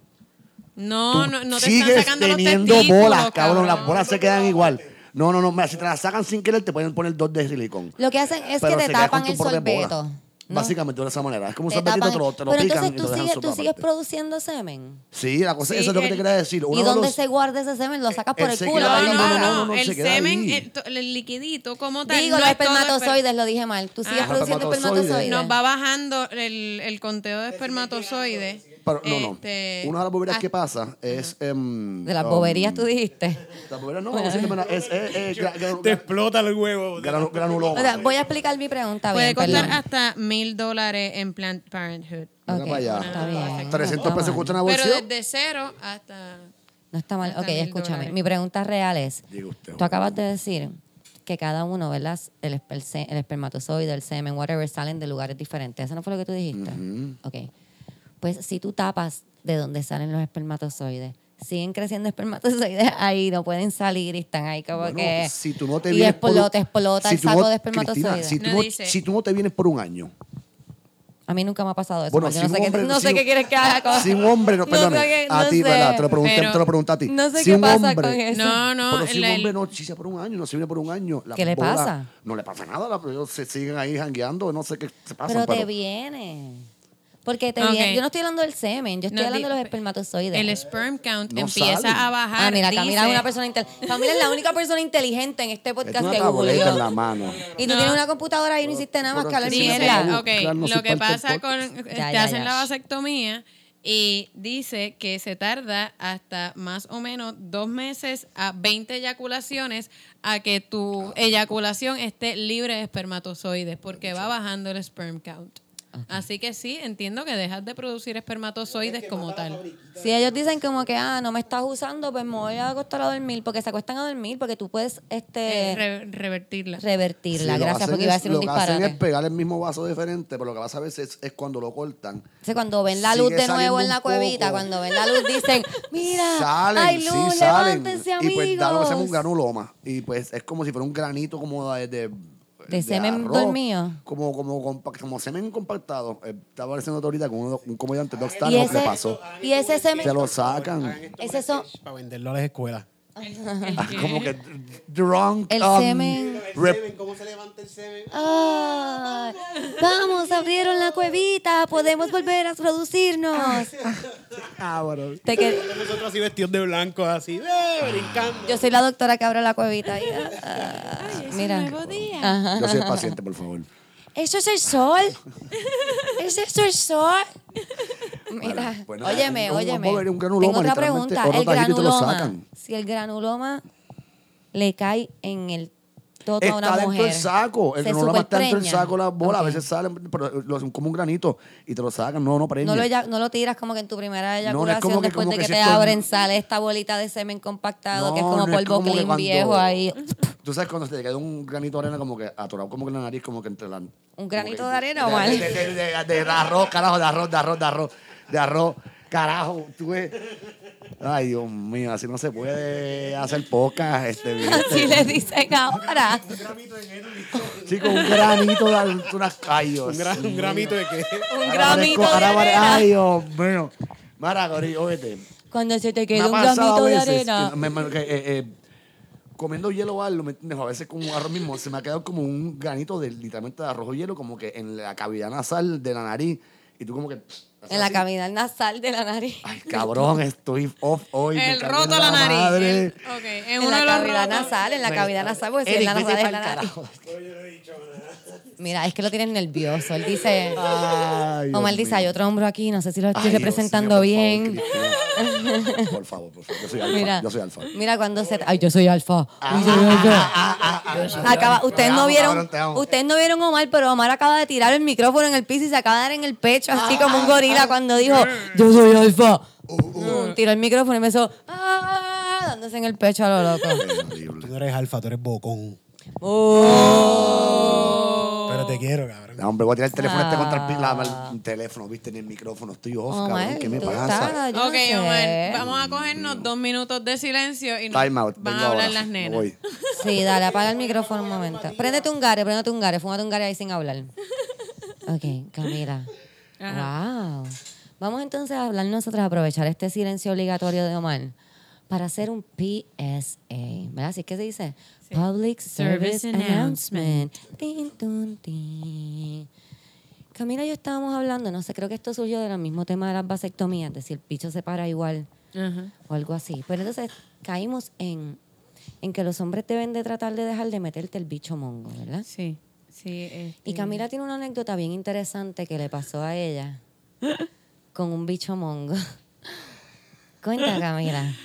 No, no, no te Sigues están sacando los teniendo testículos, bolas, cabrón. Las bolas se quedan igual. No, no, no. mira, si te las sacan sin querer, te pueden poner dos de silicón. Lo que hacen es Pero que se te tapan tu el propia bola. sorbeto. ¿no? Básicamente de esa manera. Es como un Te sorbetito, tapan- te lo, te lo Pero pican entonces y te tú lo dejan sigues, tú sigues aparte. produciendo semen. Sí, la cosa, Sí, eso es lo que te el- quería decir. Uno ¿Y de dónde los- se guarda ese semen? Lo sacas por Él el se culo. queda No, ahí, no, no, no, no, no, el queda semen, ahí. el, to- el liquidito como tal. Digo, no los es todo espermatozoides, lo dije mal. Tú sigues Ah. produciendo Espermatozoides. espermatozoides. Nos va bajando el, el conteo de espermatozoides. Pero, no, no. Este, Una de las boberías ah, que pasa es. em, De las um, boberías tú dijiste. Las boberías no, decirle, es, es, es, gra- gra- Te explota el huevo. granu- granuloma. O sea, voy a explicar mi pregunta Puede bien, costar perdón. hasta mil dólares en Planned Parenthood. Mira Ok, para allá. está bien. 300 No pesos cuesta una Pero desde cero hasta... No está mal. Hasta Ok, mil escúchame. dólares. Mi pregunta real es, Diga usted, tú acabas de decir que cada uno, ¿verdad? El, esper- el espermatozoide, el semen, whatever, salen de lugares diferentes. ¿Eso no fue lo que tú dijiste? Ok. Pues si tú tapas de donde salen los espermatozoides, siguen creciendo espermatozoides ahí, no pueden salir y están ahí como Bueno, que... si tú no te y vienes por- explota, explota si el saco no- de Cristina, espermatozoides. si, tú No no, si tú no te vienes por un año, A mí nunca me ha pasado eso. Bueno, Omar. yo si no sé, un qué, hombre- no sé si qué un- quieres que haga con... si un hombre, no, No sé qué- a no ti, sé, ¿verdad? Te lo pregunté, pero- te lo pregunté a ti. No sé Si qué un pasa hombre- con eso. No, no, Pero si un hombre no chisa por un año, no se viene por un año. las ¿Qué le pasa? No le pasa nada, la- ellos se siguen ahí jangueando, no sé qué se pasa. Pero te viene. Porque te Ok. viene. Yo no estoy hablando del semen, yo estoy No, hablando de los espermatozoides. El sperm count No empieza a bajar. Ah, mira, Camila dice- es una persona inteligente. Camila es la única persona inteligente en este Es podcast una que tableta en la googleó. mano. Y tú No. tienes una computadora y no hiciste nada más que hablar mierda. ok, lo que pasa con... Te Ya, ya, hacen ya. la vasectomía y dice que se tarda hasta más o menos dos meses a 20 eyaculaciones a que tu eyaculación esté libre de espermatozoides porque va bajando el sperm count. Así que sí, entiendo que dejas de producir espermatozoides como tal. Si ellos dicen como que, ah, no me estás usando, pues me voy a acostar a dormir, porque se acuestan a dormir, porque tú puedes este Eh, re- revertirla. revertirla. Sí, Gracias, porque iba a decir un Lo que hacen disparate. es pegar el mismo vaso diferente, pero lo que pasa a veces es cuando lo cortan. Cuando ven la luz de nuevo en la cuevita, poco. cuando ven la luz dicen, mira, Salen, hay sí, luz, salen. levántense, Y amigos. pues da lo que se llama un granuloma. Y pues es como si fuera un granito como de... de ¿De semen dormido? Como, como, compa- como semen compactado. Eh, estaba diciendo ahorita con uno- un comediante, Doc y Stanhope, ese, le pasó. y ese semen, Se lo sacan. ese eso, Para venderlo a las escuelas. Ah, como que drunk. el um, semen, rep- ¿Cómo se levanta el semen? Ay, vamos, abrieron la cuevita, podemos volver a producirnos. Ah, bueno. Te que- Nosotros así vestidos de blanco, así, ¡eh! brincando. yo soy la doctora que abre la cuevita. y, ah, mira, Nuevo día. Ajá. Yo soy el paciente, por favor. ¿Eso es el sol? ¿Es eso el sol? Mira, Bueno, pues nada, óyeme, un- óyeme. bober- un granuloma, Tengo otra pregunta. El granuloma, si el granuloma le cae en el toto a Está una dentro mujer. del saco. El se granuloma está dentro del saco, las bolas. Ok. A veces salen, pero lo hacen como un granito y te lo sacan. No, no preña. No lo, no tiras como que en tu primera No, no es eyaculación como que- después como de que que, si te abren, sale esta bolita de semen compactado que es No, como no es polvo como que clean cuando- viejo ahí. Tú sabes cuando se te queda un granito de arena como que atorado como que en la nariz, como que entre la... ¿Un granito que- de arena o mal? de, de, de- de- de arroz, carajo, de arroz, de arroz, de arroz, de arroz, carajo, tú ves. Ay, Dios mío, así no se puede hacer pocas, este, Así ¿viste? le dicen ahora. Chico, un granito de. Ay, Dios Un, gra- un gramito de qué. Un Ahora gramito parezco- de arena. Ay, Dios mío. Mara, Gori, óyete. Cuando se te queda un gramito de arena. que me- eh, eh, comiendo hielo o algo, ¿me entiendes? A veces con un arroz mismo, se me ha quedado como un granito de literalmente de arroz o hielo, como que en la cavidad nasal de la nariz. Y tú como que... En la cavidad nasal de la nariz. Ay, cabrón, estoy off hoy. El roto en la nariz. madre. El- ok, en, En la cavidad rotos. nasal, en la cavidad nasal, porque si Eric, es la vete nasal es la nariz. carajo. Mira, es que lo tienes nervioso. Él dice, Ay, Omar dice, hay otro hombro aquí, no sé si lo estoy Ay, Dios representando bien. favor. Por favor, por favor. Yo soy alfa. Mira, Yo soy alfa. mira cuando se... Ay, yo soy alfa. Ah, ustedes Te no vieron, ustedes no vieron Omar, pero Omar acaba de tirar el micrófono en el piso y se acaba de dar en el pecho, así como un gorila cuando dijo, yo soy alfa. Tiró el micrófono y me hizo, ah, dándose en el pecho a lo loco. Tú no eres alfa, tú eres bocón. Oh. Pero te quiero, cabrón. No, hombre, voy a tirar el teléfono este contra el, pi- la- Ah. el teléfono, viste, en el micrófono. Estoy off, Omar, cabrón. ¿Qué me tú pasa? estás- yo ok, sé. Omar, vamos a cogernos dos minutos de silencio y nos Time out. van vengo a hablar ahora. las nenas. Voy. Sí, dale, apaga el micrófono un momento. Préndete un gare, préndete un gare, fúmate un gare ahí sin hablar. Ok, Camila. Wow. Vamos entonces a hablar nosotros, a aprovechar este silencio obligatorio de Omar para hacer un PSA, ¿verdad? Así que se dice Public Service, Service Announcement. Tin, tun, tin. Camila y yo estábamos hablando, no sé, creo que esto surgió del mismo tema de las vasectomías, de si el picho se para igual o algo así. Pero entonces caímos en, en que los hombres deben de tratar de dejar de meterte el bicho mongo, ¿verdad? Sí, sí. este- Y Camila tiene una anécdota bien interesante que le pasó a ella con un bicho mongo. Cuenta, Camila.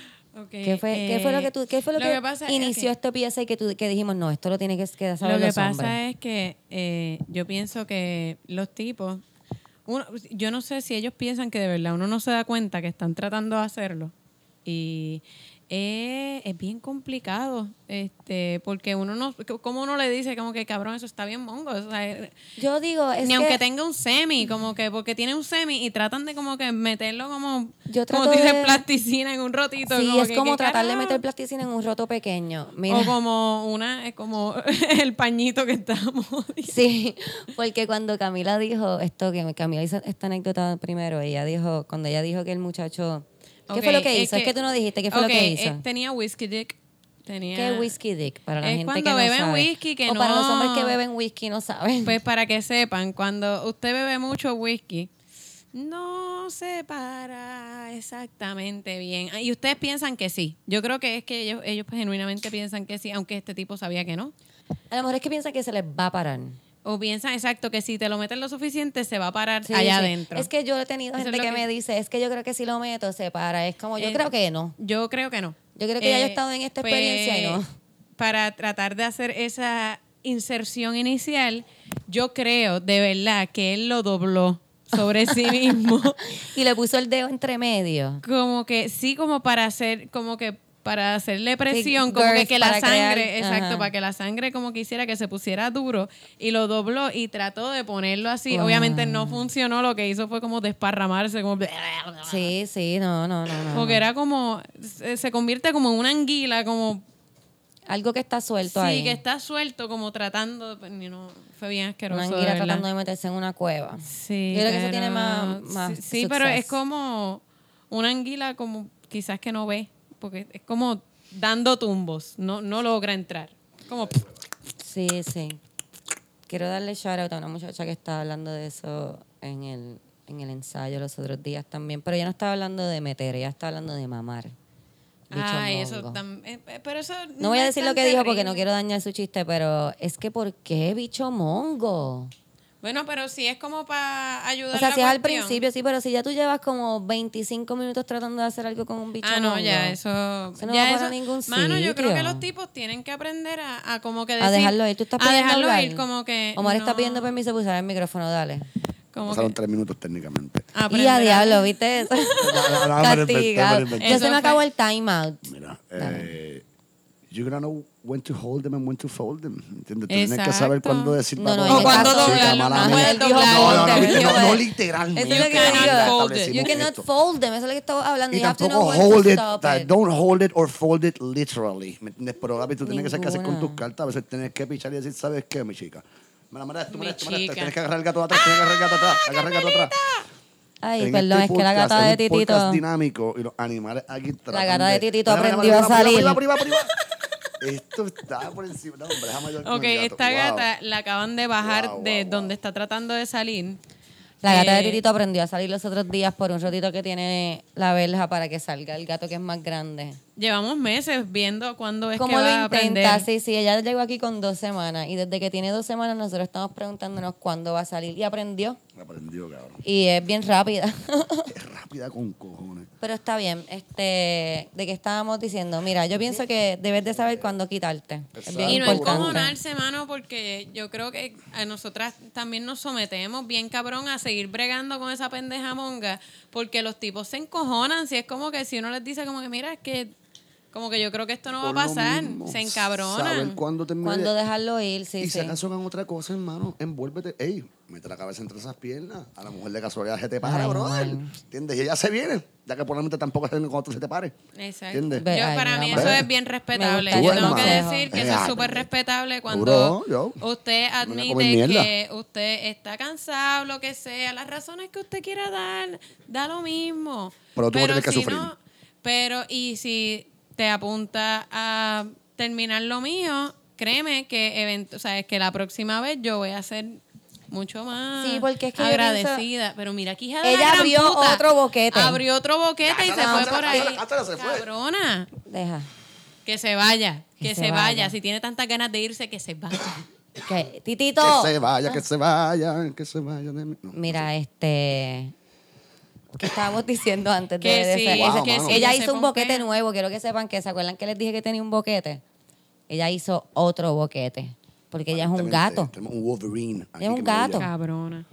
¿Qué fue, qué fue lo que tú, qué fue lo, que, pasa inició que- este PSA que, tú, que dijimos, no, esto lo tiene que quedar saber Lo que los pasa hombres? es que eh, yo pienso que los tipos, uno, yo no sé si ellos piensan que de verdad uno no se da cuenta que están tratando de hacerlo y eh, es bien complicado, este, porque uno no, como uno le dice como que cabrón eso está bien mongo, o sea, eh, Yo digo, es ni que aunque tenga un semi, como que porque tiene un semi y tratan de como que meterlo como, Yo como dices, de- plasticina en un rotito. sí, es que, como ¿qué tratar de meter plasticina en un roto pequeño. Mira. O como una, es como el pañito que estamos Sí, porque cuando Camila dijo esto, que Camila hizo esta anécdota primero, ella dijo, cuando ella dijo que el muchacho, ¿qué fue lo que hizo? Es que, tú no dijiste, ¿qué fue lo que hizo? eh, tenía whisky dick. Tenía, ¿Qué whisky dick? Para la Es gente cuando que no beben sabe. whisky que o para los no- hombres que beben whisky no saben. Pues para que sepan, cuando usted bebe mucho whisky, no se para exactamente bien. Ah, Y ustedes piensan que sí. Yo creo que es que ellos, ellos genuinamente piensan que sí, aunque este tipo sabía que no. a lo mejor es que piensa que se les va a parar. O piensan exacto que si te lo meten lo suficiente, se va a parar Sí, allá sí. adentro. Es que yo he tenido Eso gente que, que- me dice, es que yo creo que si lo meto se para. Es como, yo Eh, creo que no. Yo creo que no. Yo creo que ya yo he Eh, estado en esta pues, experiencia y no. Para tratar de hacer esa inserción inicial, yo creo de verdad que él lo dobló sobre sí mismo. Y le puso el dedo entre medio. Como que sí, como para hacer, como que para hacerle presión, como que, que la sangre, crear- exacto, ajá. para que la sangre como quisiera que se pusiera duro y lo dobló y trató de ponerlo así. Obviamente no funcionó, lo que hizo fue como desparramarse, como Sí, sí, no, no, no. no, porque no. era como, se, convierte como en una anguila, como Algo que está suelto sí, ahí. que está suelto, como tratando, y no, fue bien asqueroso. Una anguila tratando de meterse en una cueva. Sí, Yo creo que eso tiene más- más Sí, sí, pero es como una anguila como quizás que no ve, porque es como dando tumbos, no, no logra entrar. Como Sí, sí. Quiero darle shout out a una muchacha que estaba hablando de eso en el, en el ensayo los otros días también. Pero ella no estaba hablando de meter, ella estaba hablando de mamar. Ay, eso mongo. tam- eh, pero eso No voy a decir lo que dijo porque no quiero dañar su chiste, pero es que ¿por qué bicho mongo? Bueno, pero si es como para ayudar O sea, la si es al cuestión. principio, sí, pero si ya tú llevas como 25 minutos tratando de hacer algo con un bicho Ah, no, ya, eso. Eso no ya va para eso- ningún Mano, yo creo que sitio. los tipos tienen que aprender a, a como que A dejarlo ir. ¿Tú estás a dejarlo hablar? ir, como que. Omar está pidiendo permiso para usar el micrófono, dale. Como Pasaron que, tres minutos técnicamente. Y a diablo, ¿viste eso? Castigado. Eso se me acabó el timeout. Mira, eh, you're gonna know when to hold them and when to fold them. Tienes que saber cuándo decir No, no, el cuándo doblarlo, no. No, no, literalmente. Eso es lo que You cannot digo. fold it. You cannot esto. fold them. Eso es lo que estaba hablando. Y tampoco hold to it, o don't hold it or fold it literally. ¿Me entiendes? Pero Gaby, tú tienes que saber qué hacer con tus cartas. A veces tienes que pichar y decir, ¿sabes qué, mi chica? Mira, mira esto, mira Mi esto, mira esto. chica. Tienes que agarrar el gato atrás, tienes que agarrar el gato atrás, agarrar el gato atrás. Ay, En perdón, este es que la gata de es Titito. dinámico y los animales aquí tratan gata de Titito aprendió a salir. Esto está por encima. No, hombre, déjame con Ok, el gato. esta Wow. gata la acaban de bajar Wow, de wow, donde está tratando de salir. La gata de Eh, Titito aprendió a salir los otros días por un rotito que tiene la verja para que salga el gato que es más grande. Llevamos meses viendo cuándo es que ¿Cómo va lo a aprender. intenta? Sí, sí, ella llegó aquí con dos semanas y desde que tiene dos semanas nosotros estamos preguntándonos cuándo va a salir y aprendió Aprendió, cabrón. y es bien rápida. Es rápida con cojones. Pero está bien, este, de que estábamos diciendo, mira, yo pienso que debes de saber cuándo quitarte. Es bien Y no es importante. cojonarse, mano, porque yo creo que a nosotras también nos sometemos bien cabrón a seguir bregando con esa pendeja monga, porque los tipos se encojonan, si es como que si uno les dice como que, mira, es que Como que yo creo que esto no va a pasar. mismo, Se Saber encabronan. cuándo termina. Cuando dejarlo ir, sí, y sí. si acaso hagan otra cosa, hermano, envuélvete. Ey, mete la cabeza entre esas piernas. A la mujer de casualidad se te para, Ay, bro. man. ¿Entiendes? Y ella se viene. Ya que probablemente tampoco se viene cuando tú se te pare. Exacto. ¿Entiendes? Yo, Ay, para mí mamá. eso es bien respetable. Yo tengo que decir que eso es súper respetable cuando Bro, usted admite que usted está cansado, lo que sea, las razones que usted quiera dar, da lo mismo. Pero tú vas a tener que sufrir. no- pero y si te apunta a terminar lo mío, créeme que event o sea, es que la próxima vez yo voy a ser mucho más Sí, porque es que agradecida. Pero mira, aquí Ella la gran abrió puta. otro boquete. Abrió otro boquete y se fue por ahí. se fue. Cabrona. Deja. Que se vaya, que, Que se, se vaya. vaya. Si tiene tantas ganas de irse, que se vaya. Que- Titito. Que se vaya, que se vaya, que se vaya. de mí. No. Mira, este. ¿Qué estábamos diciendo antes de, Que de sí, ese- Wow, es que sí, Ella que hizo un boquete nuevo. Quiero que sepan que se acuerdan que les dije que tenía un boquete. Ella hizo otro boquete. Porque ella es un gato. Tenemos un Wolverine. aquí Es un que gato. Cabrona.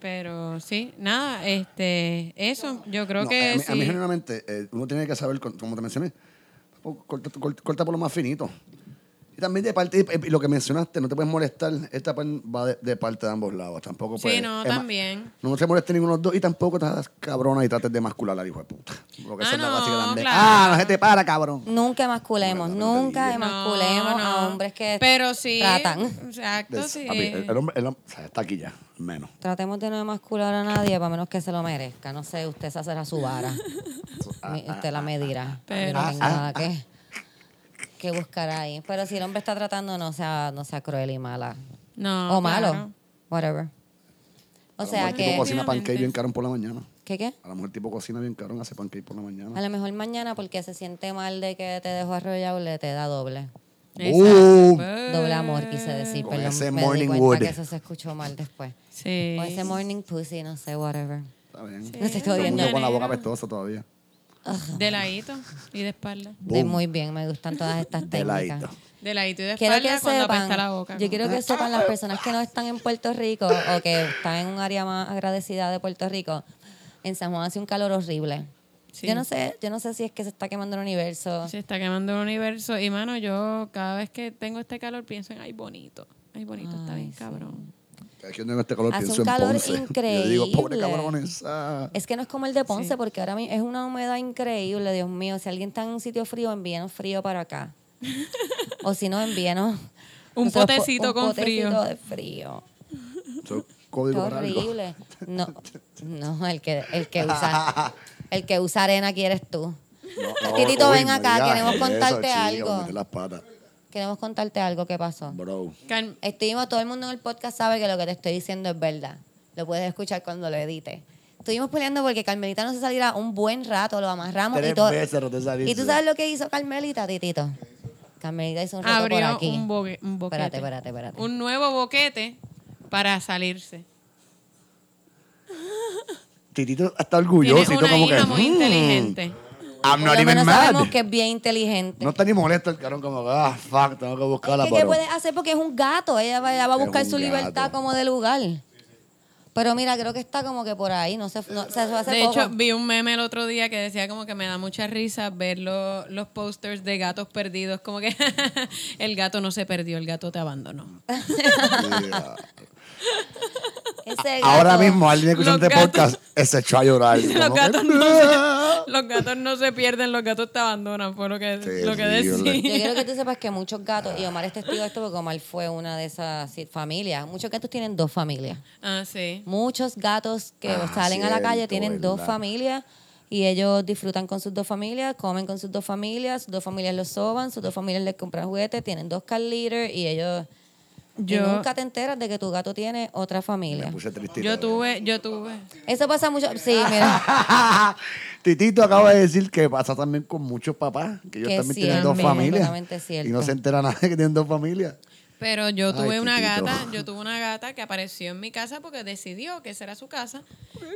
Pero sí, nada, este, eso, yo creo No, que a mí, sí. a mí generalmente eh, uno tiene que saber, como te mencioné, corta, corta- corta por lo más finito. Y también de parte, y- y lo que mencionaste, no te puedes molestar, esta va de, de parte de ambos lados. Tampoco Sí, puedes- no, es ma- también. No se moleste ninguno de los dos y tampoco estás cabrona y trates de mascular al hijo de puta. Porque esa Ah, es la no, básica también. claro. Ah, no se te para, cabrón. Nunca emasculemos. Te Nunca emasculemos No, a no. hombres que Pero sí, tratan. exacto, sí. papi, el, el hombre, el hombre- o sea, está aquí ya, menos. Tratemos de no emascular a nadie para menos que se lo merezca. No sé, usted se hacerá su vara. Usted la medirá. Pero- no tengo Ah, nada que, que buscar ahí. Pero si el hombre está tratando, no sea, no sea cruel y mala. No, o malo. claro. Whatever. O sea que. tipo cocina pancake bien caro por la mañana. ¿Qué qué? A lo mejor tipo cocina bien caro, hace pancake por la mañana. A lo mejor mañana porque se siente mal de que te dejó arrollado, le te da doble. Boom. Exacto. Doble amor, quise decir. Con Perdón, ese me morning wood. que eso se escuchó mal después. Sí. O ese morning pussy, no sé, whatever. Está bien. No te estoy el jodiendo. con la boca apestosa todavía. De ladito y de espalda. De muy bien, me gustan todas estas De técnicas. ladito. De ladito y de Quiero espalda que cuando apesta sepan, la boca. yo quiero que sepan las personas que no están en Puerto Rico o que están en un área más agradecida de Puerto Rico, en San Juan hace un calor horrible. Sí. Yo no sé, yo no sé si es que se está quemando el universo. Se está quemando el universo. Y mano, yo cada vez que tengo este calor pienso en ay bonito. Ay bonito, está Ay, bien sí. cabrón. Es que yo tengo este color, Hace pienso un en calor Ponce. Yo increíble. digo, pobre cabrones. ah. Es que no es como el de Ponce, Sí. porque ahora mismo es una humedad increíble, Dios mío. Si alguien está en un sitio frío, envíenos frío para acá. o si no, envíenos... Un nosotros po- potecito un con potecito frío. de frío. Eso es Qué código para horrible. No, no, el que, el que usa, el que usa arena aquí eres tú. No, no, Titito, ven acá, queremos eso, contarte chica, algo. patas. Queremos contarte algo que pasó. Bro. Can- Estuvimos, todo el mundo en el podcast sabe que lo que te estoy diciendo es verdad. Lo puedes escuchar cuando lo edite. Estuvimos peleando porque Carmelita no se saliera un buen rato, lo amarramos y todo. veces no te saliste. ¿Y tú sabes lo que hizo Carmelita, Titito? Carmelita hizo un rato por abrió aquí. un, boque- un boquete. Espérate, espérate, espérate. Un nuevo boquete para salirse. Titito está orgulloso Tienes y todo una como hija que. muy "Mm, inteligente. I'm not even mad. sabemos que es bien inteligente. No está ni molesto el carón, como que, ah, fuck, tengo que buscarla. Es que, ¿qué puede hacer? Porque es un gato. Ella va, ella va a buscar su libertad como de lugar. Pero mira, creo que está como que por ahí. No sé. No, eso hace De poco. hecho, vi un meme el otro día que decía como que me da mucha risa ver lo- los posters de gatos perdidos. Como que el gato no se perdió, el gato te abandonó. Yeah. Ese Ahora mismo alguien escuchando este podcast se echó a llorar. Los gatos, no se, los gatos no se pierden, los gatos te abandonan, fue lo que, lo que Terrible. Yo quiero que tú sepas que muchos gatos, y Omar es testigo de esto porque Omar fue una de esas sí, familias. Muchos gatos tienen dos familias. Ah, sí. Muchos gatos que Ah, salen a la calle cierto, tienen dos ¿verdad? familias y ellos disfrutan con sus dos familias, comen con sus dos familias, sus dos familias los soban, sus dos familias les compran juguetes, tienen dos car leaders y ellos... y Yo- nunca te enteras de que tu gato tiene otra familia. Me puse tristito. Yo tuve, yo tuve. Eso pasa mucho. Sí, mira. Titito acaba de decir que pasa también con muchos papás, que ellos Que también sí, tienen dos familias. Y no se entera nadie que tienen dos familias. Pero yo Ay, tuve una Titito. gata, yo tuve una gata que apareció en mi casa porque decidió que esa era su casa.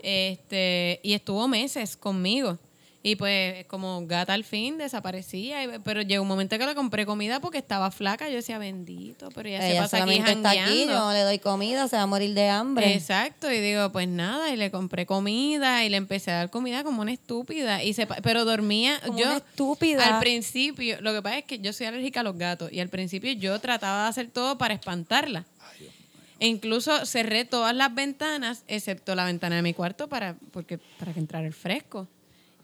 Este, y estuvo meses conmigo. Y pues como gata al fin desaparecía. y- Pero llegó un momento que le compré comida porque estaba flaca. Yo decía, bendito, pero ella, se pasa aquí está aquí, yo no le doy comida, se va a morir de hambre. Exacto, y digo, pues nada, y le compré comida y le empecé a dar comida como una estúpida. Y se, pa- pero dormía, Como yo una estúpida. al principio, lo que pasa es que yo soy alérgica a los gatos y al principio yo trataba de hacer todo para espantarla. E incluso cerré todas las ventanas, excepto la ventana de mi cuarto, para, porque, para que entrara el fresco.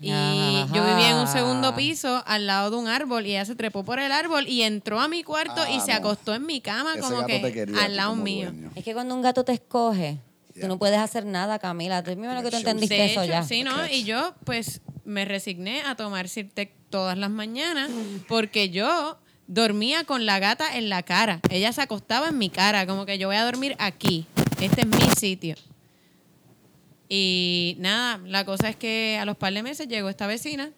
Y yo vivía en un segundo piso al lado de un árbol y ella se trepó por el árbol y entró a mi cuarto y Ah, se no. acostó en mi cama Ese como que al lado mío. dueño. Es que cuando un gato te escoge, Ya. tú no puedes hacer nada, Camila. Tú mismo lo que tú entendiste De eso hecho, ya. sí, ¿no? Y yo, pues, me resigné a tomar Sirtec todas las mañanas porque yo dormía con la gata en la cara. Ella se acostaba en mi cara, como que yo voy a dormir aquí. Este es mi sitio. Y nada, la cosa es que a los par de meses llegó esta vecina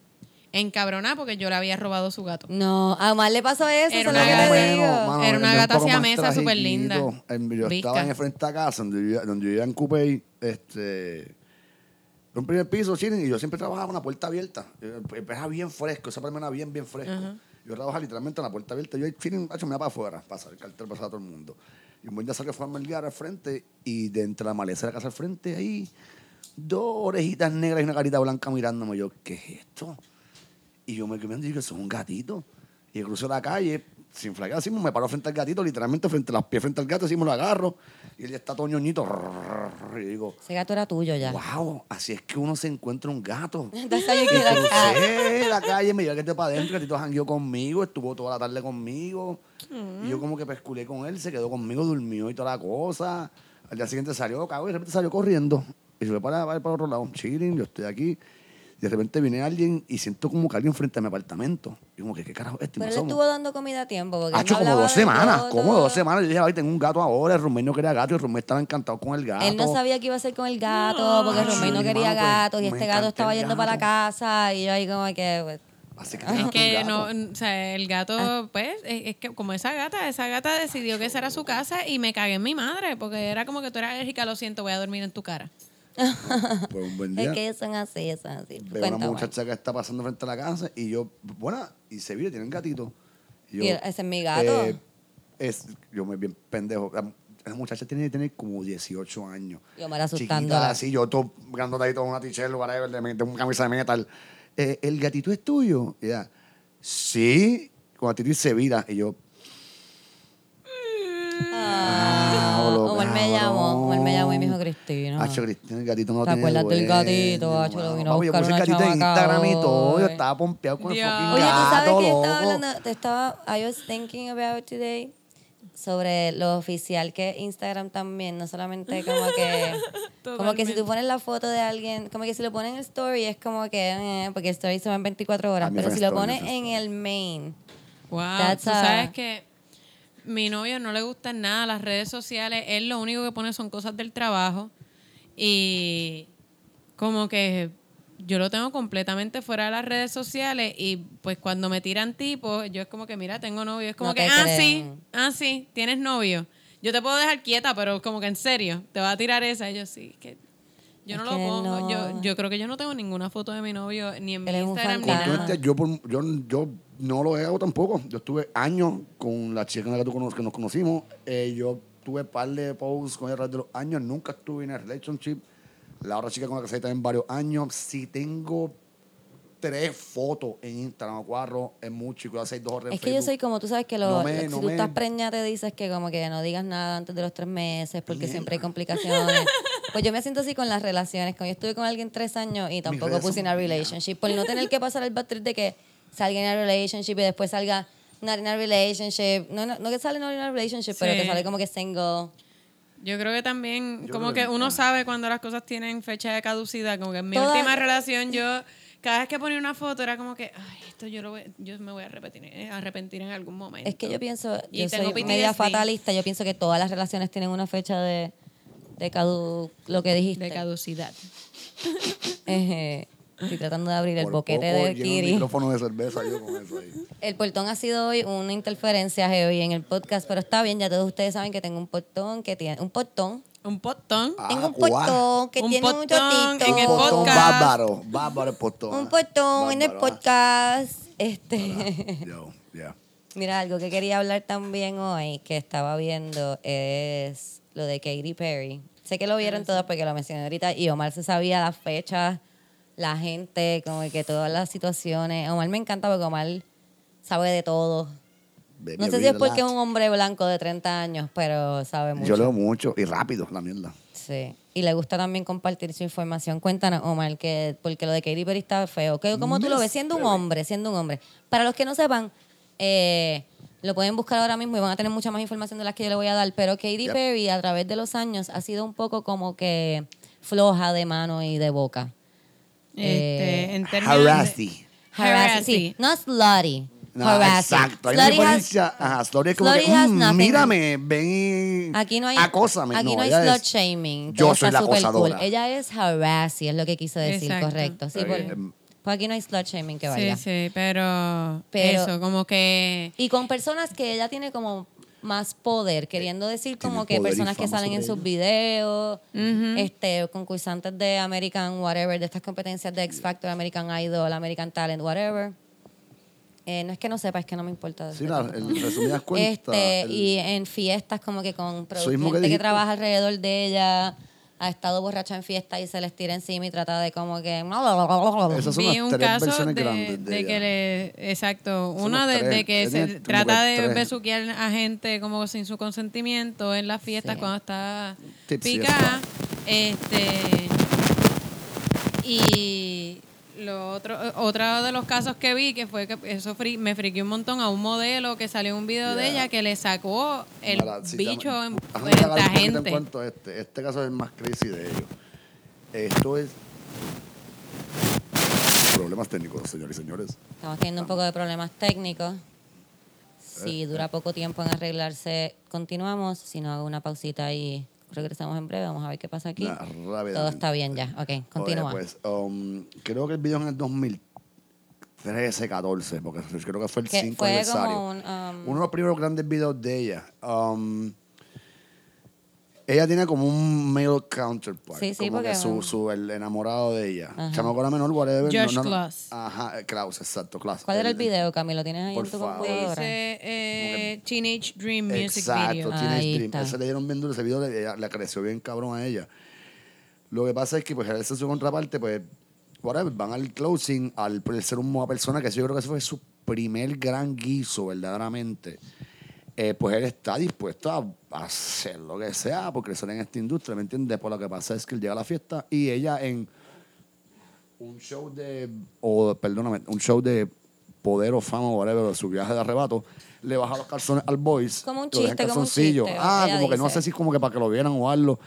encabronada porque yo le había robado su gato. No, a Omar le pasó eso, Era una gata- digo. mano, Era una gata más siamesa súper linda. Yo estaba en el frente de la casa donde yo vivía, donde vivía en Coupey, este, un primer piso, chilling, y yo siempre trabajaba con la puerta abierta. Eh, Era bien fresco, esa palma era bien, bien fresco. Yo trabajaba literalmente en la puerta abierta. Yo, chilling, macho, me iba para afuera, pasar el cartel, pasar a todo el mundo. Y un buen día salí a forma el guiar al frente, y de entre la maleza de la casa al frente, ahí, dos orejitas negras y una carita blanca mirándome. Yo, ¿qué es esto? Y yo me quedé y digo, eso es un gatito. Y cruzo la calle, sin flaquear, así me paro frente al gatito, literalmente frente a los pies frente al gato, así me lo agarro. Y él ya está todo ñoñito. Y digo, Ese gato era tuyo ya. wow, así es que uno se encuentra un gato. Entonces ahí Y queda crucé la calle, me llevé que te para adentro, el gatito jangueó conmigo, estuvo toda la tarde conmigo. Y yo como que pesculé con él, se quedó conmigo, durmió y toda la cosa. Al día siguiente salió, cago, y de repente salió corriendo. Y se fue para, para, para otro lado, chilling, yo estoy aquí. Y de repente viene alguien y siento como que alguien frente a mi apartamento. Y como que, ¿qué carajo es este? Pero él estuvo dando comida a tiempo. Porque Ha hecho como dos semanas, todo. como dos semanas. Yo dije, ay, tengo un gato ahora, el no quería gato y el Rumey estaba encantado con el gato. Él no sabía qué iba a hacer con el gato, porque Sí, Romeo no quería mano, pues, gatos y este gato estaba el yendo para la gato. casa y yo ahí como que... pues, Así que, Es que no, gato. o sea, el gato, pues, es, es que como esa gata, esa gata decidió que esa era su casa y me cagué en mi madre, porque era como que tú eras alérgica, lo siento, voy a dormir en tu cara. Pues un buen Es día. que ellos son así, ellos son así. Veo Cuenta, una Omar. muchacha que está pasando frente a la casa y yo, bueno, y se vira, tiene un gatito. Y yo, Y ese es mi gato. eh, es, yo me bien pendejo. La, la muchacha tiene, tiene como 18 años. Y Omar asustándola. Chiquita, así, yo todo grandote ahí, todo una t-shirt, de, una camisa de metal. Eh, ¿El gatito es tuyo? Y ella, sí. Cuando Titi se vira, y yo, Ah, Diablo, Omar me llamó, Omar me llamó y me dijo Cristina. Hacho, Cristina, el gatito no lo ¿Te tiene acuerdas del gatito? Hacho, lo vino a Papi, yo buscar puse el una gatito en Instagram y todo. Yo estaba pompeado con el fucking Oye, ¿tú sabes qué estaba hablando? Te estaba, I was thinking about today sobre lo oficial que es Instagram también, no solamente como que como que si tú pones la foto de alguien, como que si lo pones en el story es como que eh, porque el story se va en 24 horas, pero si lo pones en el main, Wow, That's tú a- sabes que mi novio no le gustan nada las redes sociales, él lo único que pone son cosas del trabajo y como que yo lo tengo completamente fuera de las redes sociales y pues cuando me tiran tipos, yo es como que mira, tengo novio, es como No que, ah, sí, ah, sí, tienes novio. Yo te puedo dejar quieta, pero como que en serio, te va a tirar esa. Y yo sí, que yo no lo pongo. no. Yo, yo creo que yo no tengo ninguna foto de mi novio, ni en mi Instagram, ni nada. Yo, yo, yo no lo hago tampoco. Yo estuve años con la chica con la que, tú cono- que nos conocimos. Eh, yo tuve par de posts con ella a través de los años. Nunca estuve en a relationship. La otra chica con la que salí también varios años. Si tengo tres fotos en Instagram o cuatro, es mucho. Y cuidado, hay dos o tres en es que yo soy como tú sabes que lo, No me- si no tú me- estás preñada te dices que como que no digas nada antes de los tres meses porque siempre hay complicaciones. pues yo me siento así con las relaciones, como yo estuve con alguien tres años y tampoco puse una relationship, por no tener que pasar el bad trip de que salga en una relationship y después salga not in a relationship, no, no, no que sale not in a relationship, pero Sí. que sale como que single. Yo creo que también, Yo como que que- uno ah. sabe cuando las cosas tienen fecha de caducidad. Como que en mi Toda- última relación, yo, cada vez que ponía una foto, era como que, ay, esto yo, lo voy, yo me voy a arrepentir, eh, arrepentir en algún momento. Es que yo pienso, Y yo tengo soy PTSD. media fatalista, yo pienso que todas las relaciones tienen una fecha de, de cadu, lo que dijiste. De caducidad. Ejé. Estoy tratando de abrir el Por boquete poco de Kiri. Un micrófono de cerveza yo con eso ahí. El portón ha sido hoy una interferencia heavy en el podcast, pero está bien, ya todos ustedes saben que tengo un portón que tiene un portón Un potón. Ah, Tengo un ¿cuál? potón que Un tiene un potón totito. en el Un podcast. bárbaro. Bárbaro el potón. Un potón en el Bárbaro, ah. podcast. Este. Yo, ya. Mira, algo que quería hablar también hoy, que estaba viendo, es lo de Katy Perry. Sé que lo vieron todos porque lo mencioné ahorita y Omar se sabía las fechas, la gente, como que todas las situaciones. Omar me encanta porque Omar sabe de todo. Baby, No sé si es porque es un hombre blanco de 30 años, pero sabe mucho. Yo leo mucho y rápido, la mierda. Sí. Y le gusta también compartir su información. Cuéntanos, Omar, que porque lo de Katy Perry está feo. ¿Qué- ¿Cómo tú lo ves? Siendo un hombre, siendo un hombre. Para los que no sepan, eh, lo pueden buscar ahora mismo y van a tener mucha más información de las que yo le voy a dar. Pero Katy Yep. Perry, a través de los años, ha sido un poco como que floja de mano y de boca. Este, Eh, en Harassy. Harassy. Sí, no slutty. No, harassy. exacto. Hay una Slutty has- diferencia. Ajá, Slutty es como Slutty que, has mm, nothing. mírame, ven y Aquí no hay, acósame. aquí no, hay slut shaming. Yo soy la acosadora. cool. Ella es harassy, es lo que quiso decir, Exacto. correcto. Sí, Está por- bien. Pues aquí no hay slut shaming que Sí, vaya. sí, pero, Pero- eso, como que... Y con personas que ella tiene como más poder, queriendo decir como que personas que salen en sus videos, este, concursantes de American whatever, de estas competencias de X Factor, American Idol, American Talent, whatever. Eh, no es que no sepa, es que no me importa. Sí, la, en resumidas cuentas. Este, el- y en fiestas como que con gente que trabaja alrededor de ella ha estado borracha en fiesta y se les tira encima y trata de como que Esas son Vi las un tres caso versiones de, grandes de de ella. que le... Exacto. Son Una de, que se como trata que de besuquear a gente como sin su consentimiento en las fiestas Sí. cuando está Tipsy picada. Este... Y... Lo otro, otro de los casos que vi, que fue que eso fri- me friqué un montón a un modelo que salió un video de ella que le sacó el Mira, si te- bicho en, déjame frente hablar a un poquito En gente. este, este caso es el más crazy de ellos. Esto es. Problemas técnicos, señores y señores. Estamos teniendo un poco de problemas técnicos. Si dura poco tiempo en arreglarse, continuamos. Si no, hago una pausita y regresamos en breve. Vamos a ver qué pasa aquí. Nah. Todo está bien ya. Ok, continúa. Oye, pues, um, creo que el video en el 2013, 14, porque creo que fue el Que 5 fue aniversario. un, um, Uno de los primeros grandes videos de ella. Um, ella tiene como un male counterpart. Sí, sí, como porque que su, su, el enamorado de ella. Ajá. Chamaco la menor, whatever. Josh no, no. Klaus. Ajá, Klaus, exacto, Klaus. ¿Cuál era el video, Camilo? ¿Tienes ahí por en tu favor. computadora? Dice eh, Teenage Dream Music Exacto, Video. Teenage Ahí Dream. está. Ese le dieron bien duro, ese video le, ella- le creció bien cabrón a ella. Lo que pasa es que pues él es su contraparte, pues, whatever, van al closing, al ser una persona que yo creo que ese fue su primer gran guiso, verdaderamente. Eh, pues él está dispuesto a hacer lo que sea por crecer en esta industria, ¿me entiendes? Por lo que pasa es que él llega a la fiesta y ella en un show de, o perdóname, un show de poder o fama o whatever, de su viaje de arrebato, le baja los calzones al boys. Como un chiste, como un chiste, Ah, como que no sé si es como que para que lo vieran o algo.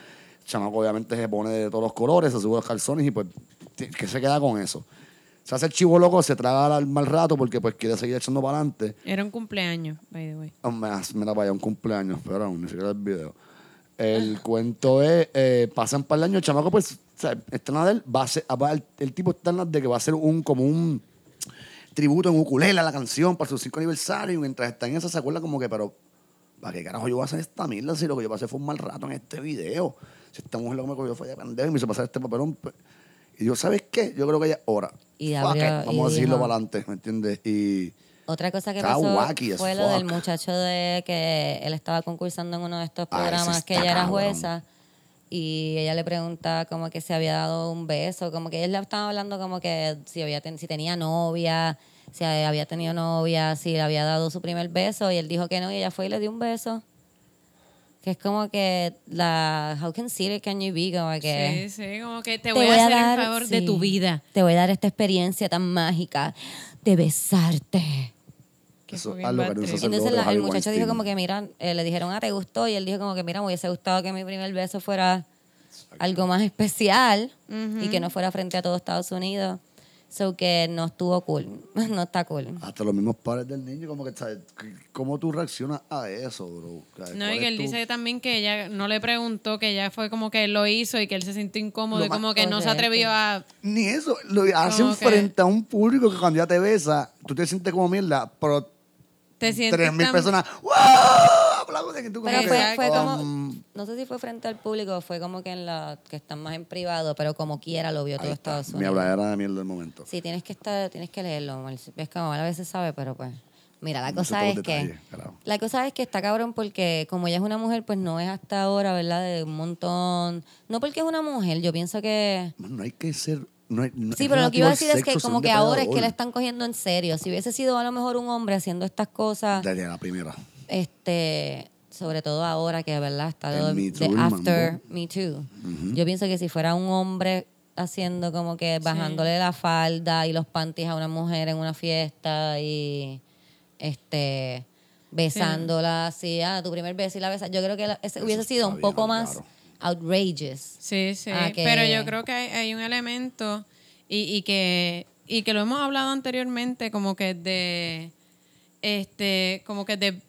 Chamaco obviamente se pone de todos los colores, se sube los calzones y pues, ¿qué se queda con eso? Se hace el chivo loco, se traga al mal rato porque pues quiere seguir echando para adelante. Era un cumpleaños, by the way. Oh, me, mira, vaya, un cumpleaños, pero aún ni siquiera el video. El cuento es, eh, pasan un par de años, el chamaco pues, o sea, está en la de él, va a ser, va- el, el tipo está en la de que va a hacer un, como un tributo en ukulele a la canción para su cinco aniversario, y mientras está en eso se acuerda como que, pero, ¿para qué carajo yo voy a hacer esta mierda si lo que yo pasé fue un mal rato en este video? Si esta mujer lo que me cogió fue de pendejo y me hizo pasar este papelón, pues, y yo, ¿sabes qué? Yo creo que ya es hora. Y Fuck abrió- it, vamos a decirlo dijo- para adelante, ¿me entiendes? Y... Otra cosa que Está pasó wacky as fue lo del muchacho de que él estaba concursando en uno de estos Ah, ese programas que está ella era cabrón. jueza y ella le pregunta como que se había dado un beso, como que él le estaba hablando como que si había ten- si tenía novia, si había tenido novia, si le había dado su primer beso y él dijo que no y ella fue y le dio un beso. Que es como que la how considerate can you be como que Sí, sí, como que te, voy, a hacer el favor de tu vida. Te voy a dar esta experiencia tan mágica de besarte. Eso fucking es algo bad que no se trip. hace Entonces el la- muchacho dijo como que, mira, eh, le dijeron, ah, ¿te gustó? Y él dijo como que, mira, me hubiese gustado que mi primer beso fuera algo más especial y que no fuera frente a todo Estados Unidos. So que no estuvo cool, no está cool. Hasta los mismos padres del niño, como que, ¿sabes? ¿Cómo tú reaccionas a eso, bro? No, ¿Cuál y que él tu- dice también que ella no le preguntó, que ella fue como que él lo hizo y que él se sintió incómodo Lo y como que no se atrevió a... Ni eso, lo hacen que- frente a un público que cuando ya te besa, tú te sientes como mierda, pero Te sientes tres mil tan- personas, ¡wow! Aplauden y tú como Pero que, fue, fue como, um, no sé si fue frente al público fue como que en la que están más en privado, pero como quiera lo vio todo está, Estados Mi Unidos. habladera de mierda del momento. Sí, tienes que estar, tienes que leerlo. Ves que Omar a veces sabe, pero pues. Mira, la No cosa es que. La cosa es que está cabrón porque como ella es una mujer, pues no es hasta ahora, ¿verdad? De un montón. No porque es una mujer, yo pienso que. No hay que ser. No hay- no- Sí, es pero lo que iba a decir es que como que ahora es que la están cogiendo en serio. Si hubiese sido a lo mejor un hombre haciendo estas cosas, Desde la primera. Este, sobre todo ahora que verdad está Me de el after mambo. Me Too. Yo pienso que si fuera un hombre haciendo como que bajándole la falda y los panties a una mujer en una fiesta y este besándola así, ah, tu primer beso y la besa, yo creo que la- ese hubiese sido está un poco bien, más claro. outrageous. Sí, sí. Ah, que- Pero yo creo que hay, hay un elemento y, y que y que lo hemos hablado anteriormente como que de este como que de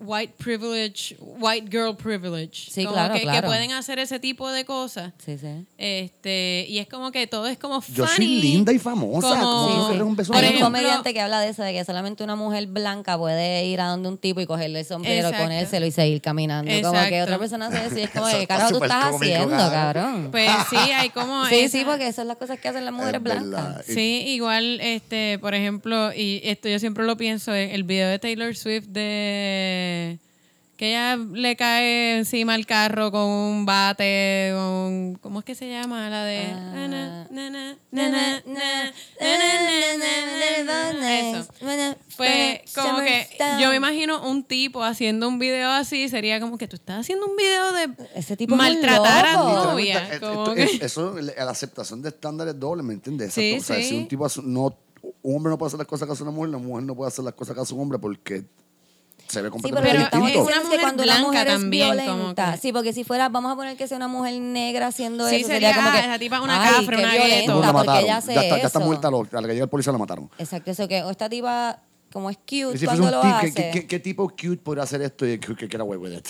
white privilege, white girl privilege. Sí, como claro, que, que claro. pueden hacer ese tipo de cosas. Sí, sí. Este, y es como que todo es como Yo soy funny. linda y famosa. Como- ¿Cómo Sí, que un beso Hay un comediante que habla de eso, de que solamente una mujer blanca puede ir a donde un tipo y cogerle el sombrero, Exacto. ponérselo y seguir caminando. Como que Exacto. otra persona hace eso y es como, Eso ¿qué está carajo tú estás cómico, haciendo, cabrón. cabrón? Pues sí, hay como Sí, esa- sí, porque esas son las cosas que hacen las mujeres Es verdad. blancas. Sí, igual, este, por ejemplo, y esto yo siempre lo pienso, en el video de Taylor Swift de que, ella le cae encima el carro con un bate, con, ¿cómo es que se llama? La de... Eso. Pues como que yo me imagino un tipo haciendo un video así, sería como que tú estás haciendo un video de Ese tipo maltratar a tu novia. Eso, la aceptación de estándares doble, ¿me entiendes? o sea, si un tipo no... Un hombre no puede hacer las cosas que hace una mujer, la mujer no puede hacer las cosas que hace un hombre porque se ve Sí, pero completamente que Pero es distinto. una es que mujer cuando una blanca mujer es también, como violenta, que- sí, porque si fuera, vamos a poner que sea una mujer negra haciendo Sí, eso, sería, sería como que, esa tipa es una ay, cafre, qué una violenta, porque mataron. ella hace ya, está, ya está eso. muerta, lo- a la que llega el policía la mataron. Exacto, eso que o esta tipa como es cute Y si cuando lo hace. ¿qué, qué, qué- qué tipo cute podría hacer esto y que, que, que era way with it?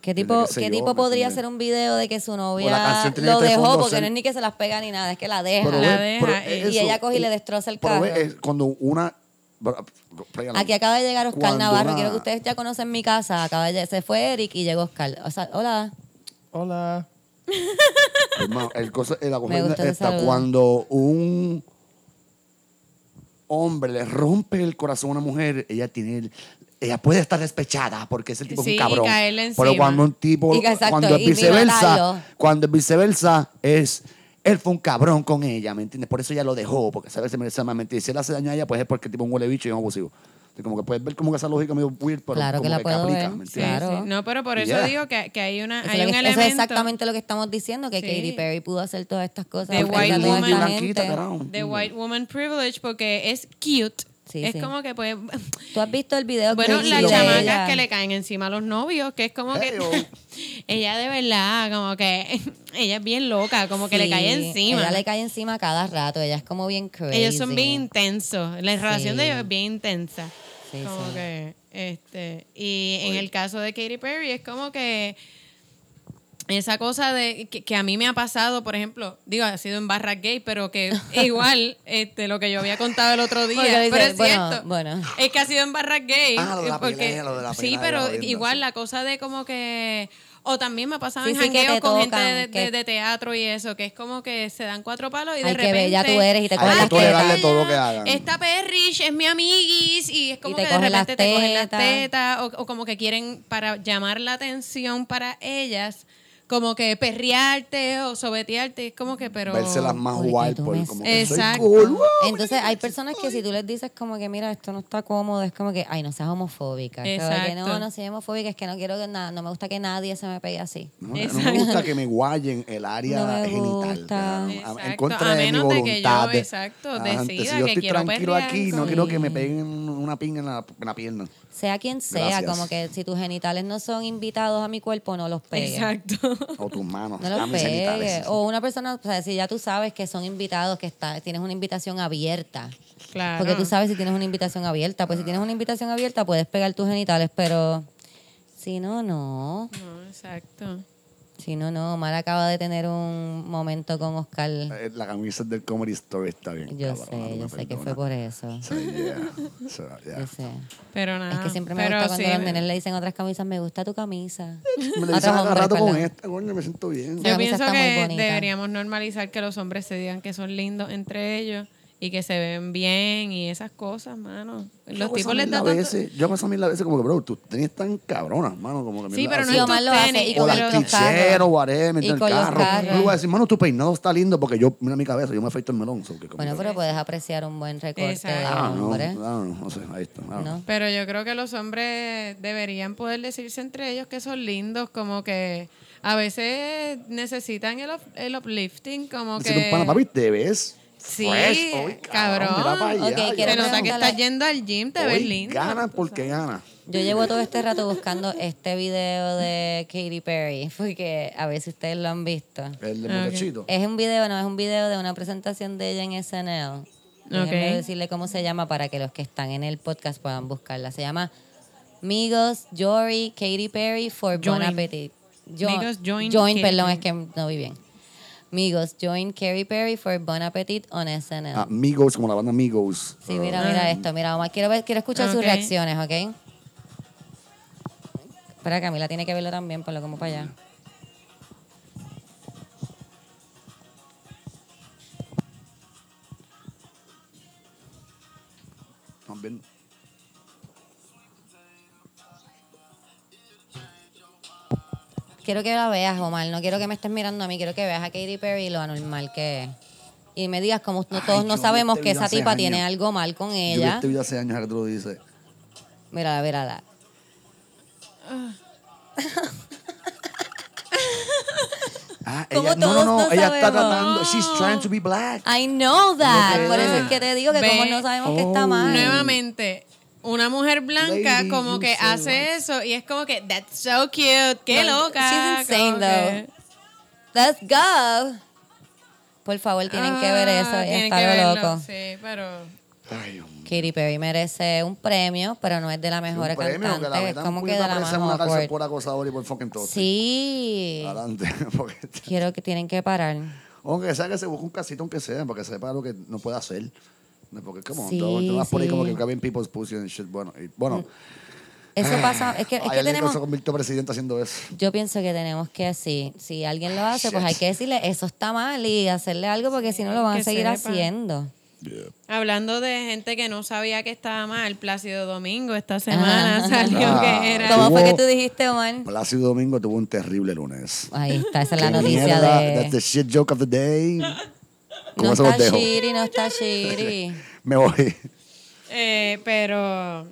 ¿Qué tipo, qué yo, tipo ¿me podría hacer un video de que su novia lo de dejó porque ser- no es ni que se las pega ni nada, es que la deja. Pero La ve- deja, y eso, ella coge y le destroza el ve, carro. es cuando una... Aquí acaba de llegar Oscar Cuando Navarro, una- quiero que ustedes ya conocen mi casa, acaba de se fue Eric y llegó Oscar. O sea, hola. Hola. Hermano, el cosa, la cosa está cuando un hombre le rompe el corazón a una mujer, ella tiene el- ella puede estar despechada porque ese tipo Sí, es un cabrón. Pero cuando un tipo, Y que exacto, cuando es viceversa, cuando es viceversa, es él fue un cabrón con ella, ¿me entiendes? Por eso ella lo dejó, porque sabe se merece más mentira. Y si él hace daño a ella, pues es porque el tipo un huele bicho y es un abusivo. Entonces, como que puedes ver como que esa lógica medio weird, pero Claro que como la puedo aplica, ver, ¿me Sí, entiendes? Claro. sí. No, pero por eso Yeah. digo que, que hay una Eso, hay es lo un que- elemento eso es exactamente lo que estamos diciendo, que Sí. Katy Perry pudo hacer todas estas cosas. De white a toda woman. blanquita, gente. carajo. de white woman privilege porque es cute. Sí, es sí. como que pues ¿Tú has visto el video bueno, que las chamacas ella? que le caen encima a los novios, que es como que oh. ella de verdad, como que ella es bien loca, como que le cae encima. Ella le cae encima cada rato, ella es como bien crazy. Ellos son bien intensos. La relación de ellos es bien intensa. Sí, como sí. que, este, y en el caso de Katy Perry es como que esa cosa de que, que a mí me ha pasado, por ejemplo, digo, ha sido en barra gay, pero que igual este lo que yo había contado el otro día, dice, pero es bueno, cierto. bueno. Es que ha sido en barra gay. Ah, lo de la porque, pelea, lo de la sí, pero la igual sí. la cosa de como que o también me ha pasado Sí, en sí, que jangueos con gente tocan, de, de- que- de teatro y eso, que es como que se dan cuatro palos y de Ay, repente bella tú eres y te cogen que las tetas. todo lo que hagan. Esta perrish es mi amiguis y es como te que de repente te cogen las tetas. tetas o, o como que quieren para llamar la atención para ellas como que perrearte o sobetearte es como que pero Verse las más tú por me- como que soy Exacto. cool. ¡wow! Entonces hay personas que si tú les dices como que mira esto no está cómodo es como que ay no seas homofóbica Es como que no Exacto. no soy homofóbica es que no quiero que nada no me gusta que nadie se me pegue así No, no me Exacto. gusta que me guayen el área No me genital. Exacto, En contra a de mi menos de que yo, voluntad. exacto, decida que yo estoy quiero tranquilo perrear aquí, no quiero que me peguen una pinga en la, en la pierna. Sea quien sea Gracias. como que si tus genitales no son invitados a mi cuerpo no los pegues. Exacto. O tus manos. no los pegues. O una persona o sea si ya tú sabes que son invitados que está tienes una invitación abierta. Claro. Porque tú sabes si tienes una invitación abierta. Pues si tienes una invitación abierta puedes pegar tus genitales pero si no no. No exacto Sí, no, no. Omar acaba de tener un momento con Oscar. Eh, La camisa del Comedy Story está bien. Yo cabrona, sé, yo sé que perdona. fue por eso. O sea, yeah. O sea, yeah. Yo sé. Pero nada. Es que siempre me pero gusta cuando sí, los nenes le dicen otras camisas, me gusta tu camisa. Me lo Otros dicen cada hombres, rato con esta, coño, me siento bien. Yo pienso está muy que bonita. deberíamos normalizar que los hombres se digan que son lindos entre ellos y que se ven bien y esas cosas, mano. Los tipos les da a tanto... veces- Yo hago esa mierda a veces como que, bro, tú tenías tan cabronas, mano, como que Sí, pero no es lo hace, y con los tichero, carros. whatever, Y el con los carro. carros. Yo le voy a decir, mano, tu peinado está lindo porque yo, mira mi cabeza, yo me afeito el melón. so que Bueno, pero puedes apreciar un buen recorte Exacto. de Ah, no, hombre. no, no, no sé, ahí está. ah, ¿No? Pero yo creo que los hombres deberían poder decirse entre ellos que son lindos, como que a veces necesitan el, up- el uplifting, como Decir que... un pana, papi, te ves Sí, fresh. Uy, cabrón. mira para allá, Ok, yo quiero Se no nota que estás yendo al gym, te Hoy ves lindo. Gana tú porque sabes. gana. Yo llevo todo este rato buscando este video de Katy Perry, porque a ver si ustedes lo han visto. El de ok. muchachito. Es un video, no, es un video de una presentación de ella en SNL. Déjenme Ok. decirle cómo se llama para que los que están en el podcast puedan buscarla. Se llama Migos, Jory, Katy Perry for Bon Join. Appetit. Jo- Migos, join Join, perdón, Perry. es que no vi bien. Migos, join Katy Perry for Bon Appetit on SNL. Ah, Amigos, como la banda Amigos. Sí, mira, mira esto, mira, Omar, quiero, ver, quiero escuchar sus Ok. reacciones, ¿ok? Espera, Camila tiene que verlo también, ponlo como para allá. Estamos Quiero que la veas, Omar, no quiero que me estés mirando a mí, quiero que veas a Katy Perry y lo anormal que es. Y me digas, como no- todos yo no sabemos este que esa tipa años. tiene algo mal con Yo vi ella. este video hace años ahora que tú lo dices. Mírala, mírala. Ah, ella, no, no, no, no ella está tratando. She's trying to be black. I know that. Por eso es. que te digo que Ve. como no sabemos que está Oh. mal. Nuevamente, una mujer blanca Lady, como que so hace right. eso y es como que, that's so cute, qué No, loca. she's insane, que- Let's go. Por favor, tienen que ver eso. Ah, tienen está que lo verlo, loco. Sí, pero... Ay, Dios mío. Katy Perry merece un premio, pero no es de la mejor premio, que la cantante. Es como que de la más una cárcel por acosador y por fucking todo. Sí. Adelante. Quiero que tienen que parar. aunque sea que se busque un casito, aunque sea, para que sepa lo que no puede hacer. Porque, como, Sí, tú, tú vas por ahí como sí. que grabbing people's pussy and shit. Bueno, y, bueno. Eso pasa, es que, es que tenemos, que se convirtió presidente haciendo eso. yo pienso que tenemos que así, si alguien lo hace, pues Shit. hay que decirle, eso está mal y hacerle algo porque si no lo van a seguir sepa. haciendo. Hablando de gente que no sabía que estaba mal, Plácido Domingo esta semana Ajá. salió Ah, que era... ¿Cómo fue que tú dijiste, Omar? Plácido Domingo tuvo un terrible lunes. Ahí está, esa es la noticia mierda, That's the de... shit joke of the day. No los está dejo. shitty, no está shitty. Me voy. Eh, pero...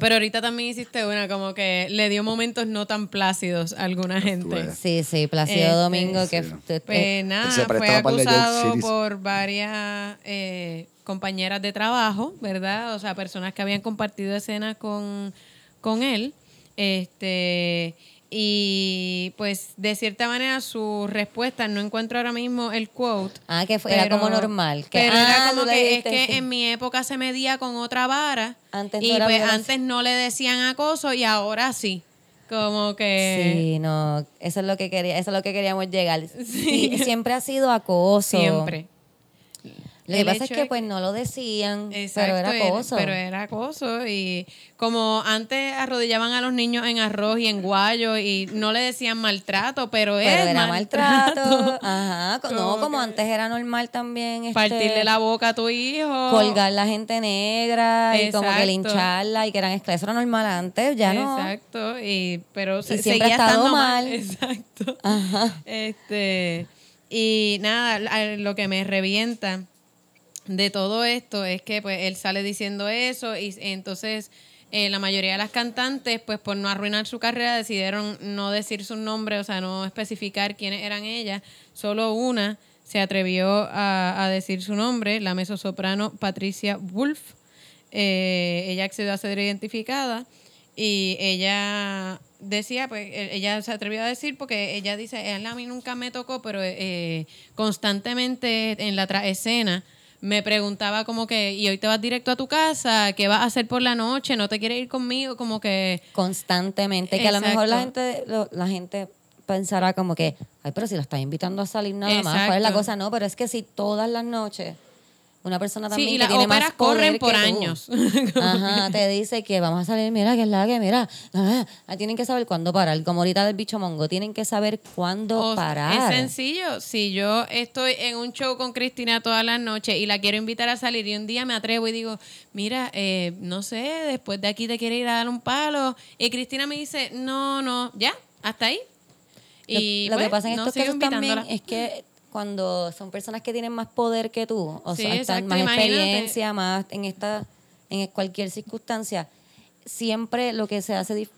Pero ahorita también hiciste una como que le dio momentos no tan plácidos a alguna gente. Sí, sí, Plácido Este, Domingo, que... sí. f- Pues eh, nada, se fue acusado por varias eh, compañeras de trabajo, ¿verdad? O sea, personas que habían compartido escenas con, con él. Este, y pues de cierta manera su respuesta, no encuentro ahora mismo el quote. Ah, que fue- era como normal, que, pero ah, era tú como que es que sí. en mi época se medía con otra vara. Antes no y pues violencia. antes no le decían acoso y ahora sí. Como que Sí, no, eso es lo que quería, eso es lo que queríamos llegar. Sí, siempre ha sido acoso. siempre. Lo que pasa es que pues no lo decían, Exacto, pero era acoso. Pero era acoso. Y como antes arrodillaban a los niños en arroz y en guayo y no le decían maltrato, pero, Pero es era maltrato. maltrato. Ajá, no, Como que- antes era normal también. Este, Partirle la boca a tu hijo. Colgar la gente negra y como que lincharla y que eran esclavos. Eso era normal antes, ya no. Exacto. Y, pero se- siempre ha seguía estado estando mal. Exacto. Ajá. Este, y nada, lo que me revienta de todo esto es que pues él sale diciendo eso y entonces eh, la mayoría de las cantantes pues por no arruinar su carrera decidieron no decir su nombre, o sea, no especificar quiénes eran ellas. Solo una se atrevió a, a decir su nombre, la mezzosoprano Patricia Wolf. Eh, ella accedió a ser identificada y ella decía, pues eh, ella se atrevió a decir porque ella dice, él a mí nunca me tocó, pero eh, constantemente en la escena me preguntaba como que, y hoy te vas directo a tu casa, ¿qué vas a hacer por la noche? ¿No te quieres ir conmigo? Como que... Constantemente. Que a lo mejor la gente, lo- la gente pensará como que, ay, pero si la estás invitando a salir nada más, ¿cuál es la cosa? No, pero es que si todas las noches una persona Sí, también y que las tiene más corren por años. Ajá, te dice que vamos a salir, mira, que es la que, mira. ah, tienen que saber cuándo parar. Como ahorita del bicho mongo, tienen que saber cuándo O- parar. Es sencillo. Si yo estoy en un show con Cristina todas las noches y la quiero invitar a salir y un día me atrevo y digo, mira, eh, no sé, después de aquí te quiere ir a dar un palo. Y Cristina me dice, no, no, ya, hasta ahí. Y lo, que pues, pasa en no estos sigo casos también es que cuando son personas que tienen más poder que tú, o Sí, sea, están más imagínate. experiencia, más en esta, en cualquier circunstancia, siempre lo que se hace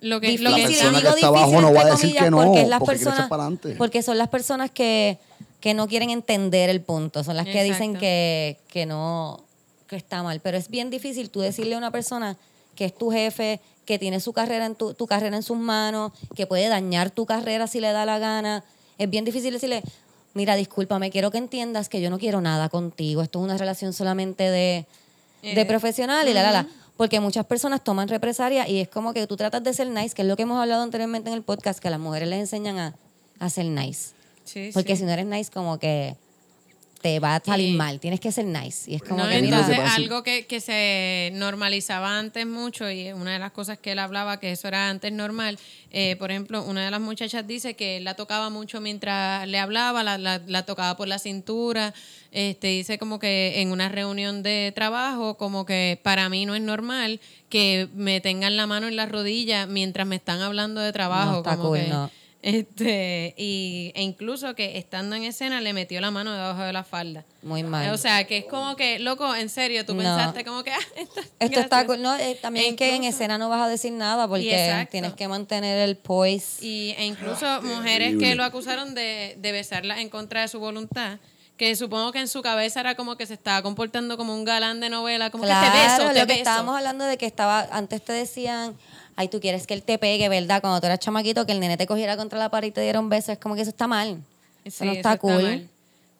Lo que, difícil, lo La que y persona digo que está abajo no va a decir que no, porque es las porque personas, porque son las personas que, que no quieren entender el punto, son las que dicen que, que no, que está mal, pero es bien difícil tú decirle a una persona que es tu jefe, que tiene su carrera en tu, tu carrera en sus manos, que puede dañar tu carrera si le da la gana. Es bien difícil decirle, mira, discúlpame, quiero que entiendas que yo no quiero nada contigo. Esto es una relación solamente de, de Eh, profesional y la, la, la. Porque muchas personas toman represalia y es como que tú tratas de ser nice, que es lo que hemos hablado anteriormente en el podcast, que a las mujeres les enseñan a, a ser nice. Sí, Porque sí. si no eres nice, como que te va a salir Y- mal. Tienes que ser nice. Y es como No, que, mira, entonces algo que, que se normalizaba antes mucho y una de las cosas que él hablaba que eso era antes normal, eh, por ejemplo, una de las muchachas dice que él la tocaba mucho mientras le hablaba, la, la- la tocaba por la cintura, este, dice como que en una reunión de trabajo, como que para mí no es normal que me tengan la mano en la rodilla mientras me están hablando de trabajo. No está como cool, que, no. Este, y, e incluso que estando en escena le metió la mano debajo de la falda. Muy mal. O sea, que es como que, loco, en serio, tú No. pensaste como que, ah, esto, Esto está cool. No, eh, también E es que en incluso- escena no vas a decir nada porque tienes que mantener el poise. Y, e incluso mujeres terrible. que lo acusaron de, de besarla en contra de su voluntad, que supongo que en su cabeza era como que se estaba comportando como un galán de novela, como que te beso, te lo que beso. estábamos hablando de que estaba, antes te decían, ay, tú quieres que él te pegue, ¿verdad? Cuando tú eras chamaquito, que el nene te cogiera contra la pared y te diera un beso, es como que eso está mal. Eso no está eso cool. mal.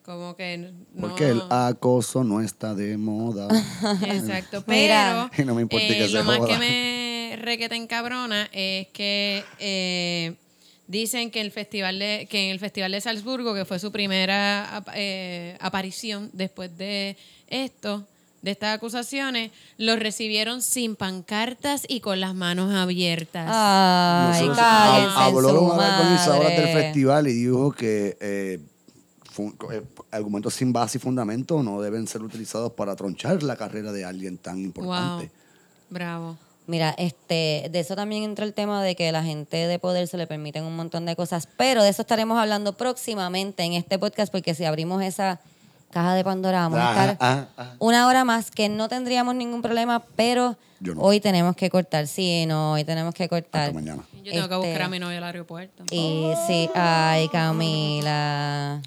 Como que no. Porque el acoso no está de moda. Exacto, pero Y no me importa eh, que se lo más joda. que me requete encabrona es que eh, dicen que el festival de que en el festival de Salzburgo que fue su primera eh, aparición después de esto de estas acusaciones los recibieron sin pancartas y con las manos abiertas. Ay, Nosotros- en habló una organizadoras del festival y dijo que eh, eh, argumentos sin base y fundamento no deben ser utilizados para tronchar la carrera de alguien tan importante. wow. Bravo. Mira, este, de eso también entra el tema de que la gente de poder se le permiten un montón de cosas, pero de eso estaremos hablando próximamente en este podcast, porque si abrimos esa caja de Pandora vamos a estar ah, ah. una hora más, que no tendríamos ningún problema, pero no. hoy tenemos que cortar, sí, no, hoy tenemos que cortar. Hasta mañana. yo tengo que buscar Este, a mi novio al aeropuerto Y sí, ay, Camila.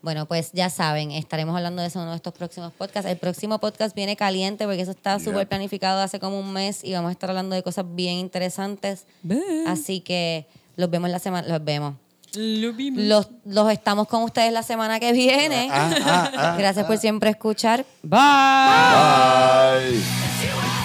Bueno, pues ya saben, estaremos hablando de eso en uno de estos próximos podcasts. El próximo podcast viene caliente porque eso está súper planificado hace como un mes y vamos a estar hablando de cosas bien interesantes. Así que los vemos la semana, los vemos. Los, los estamos con ustedes la semana que viene. Ah, ah, ah, Gracias por siempre escuchar. Bye. Bye.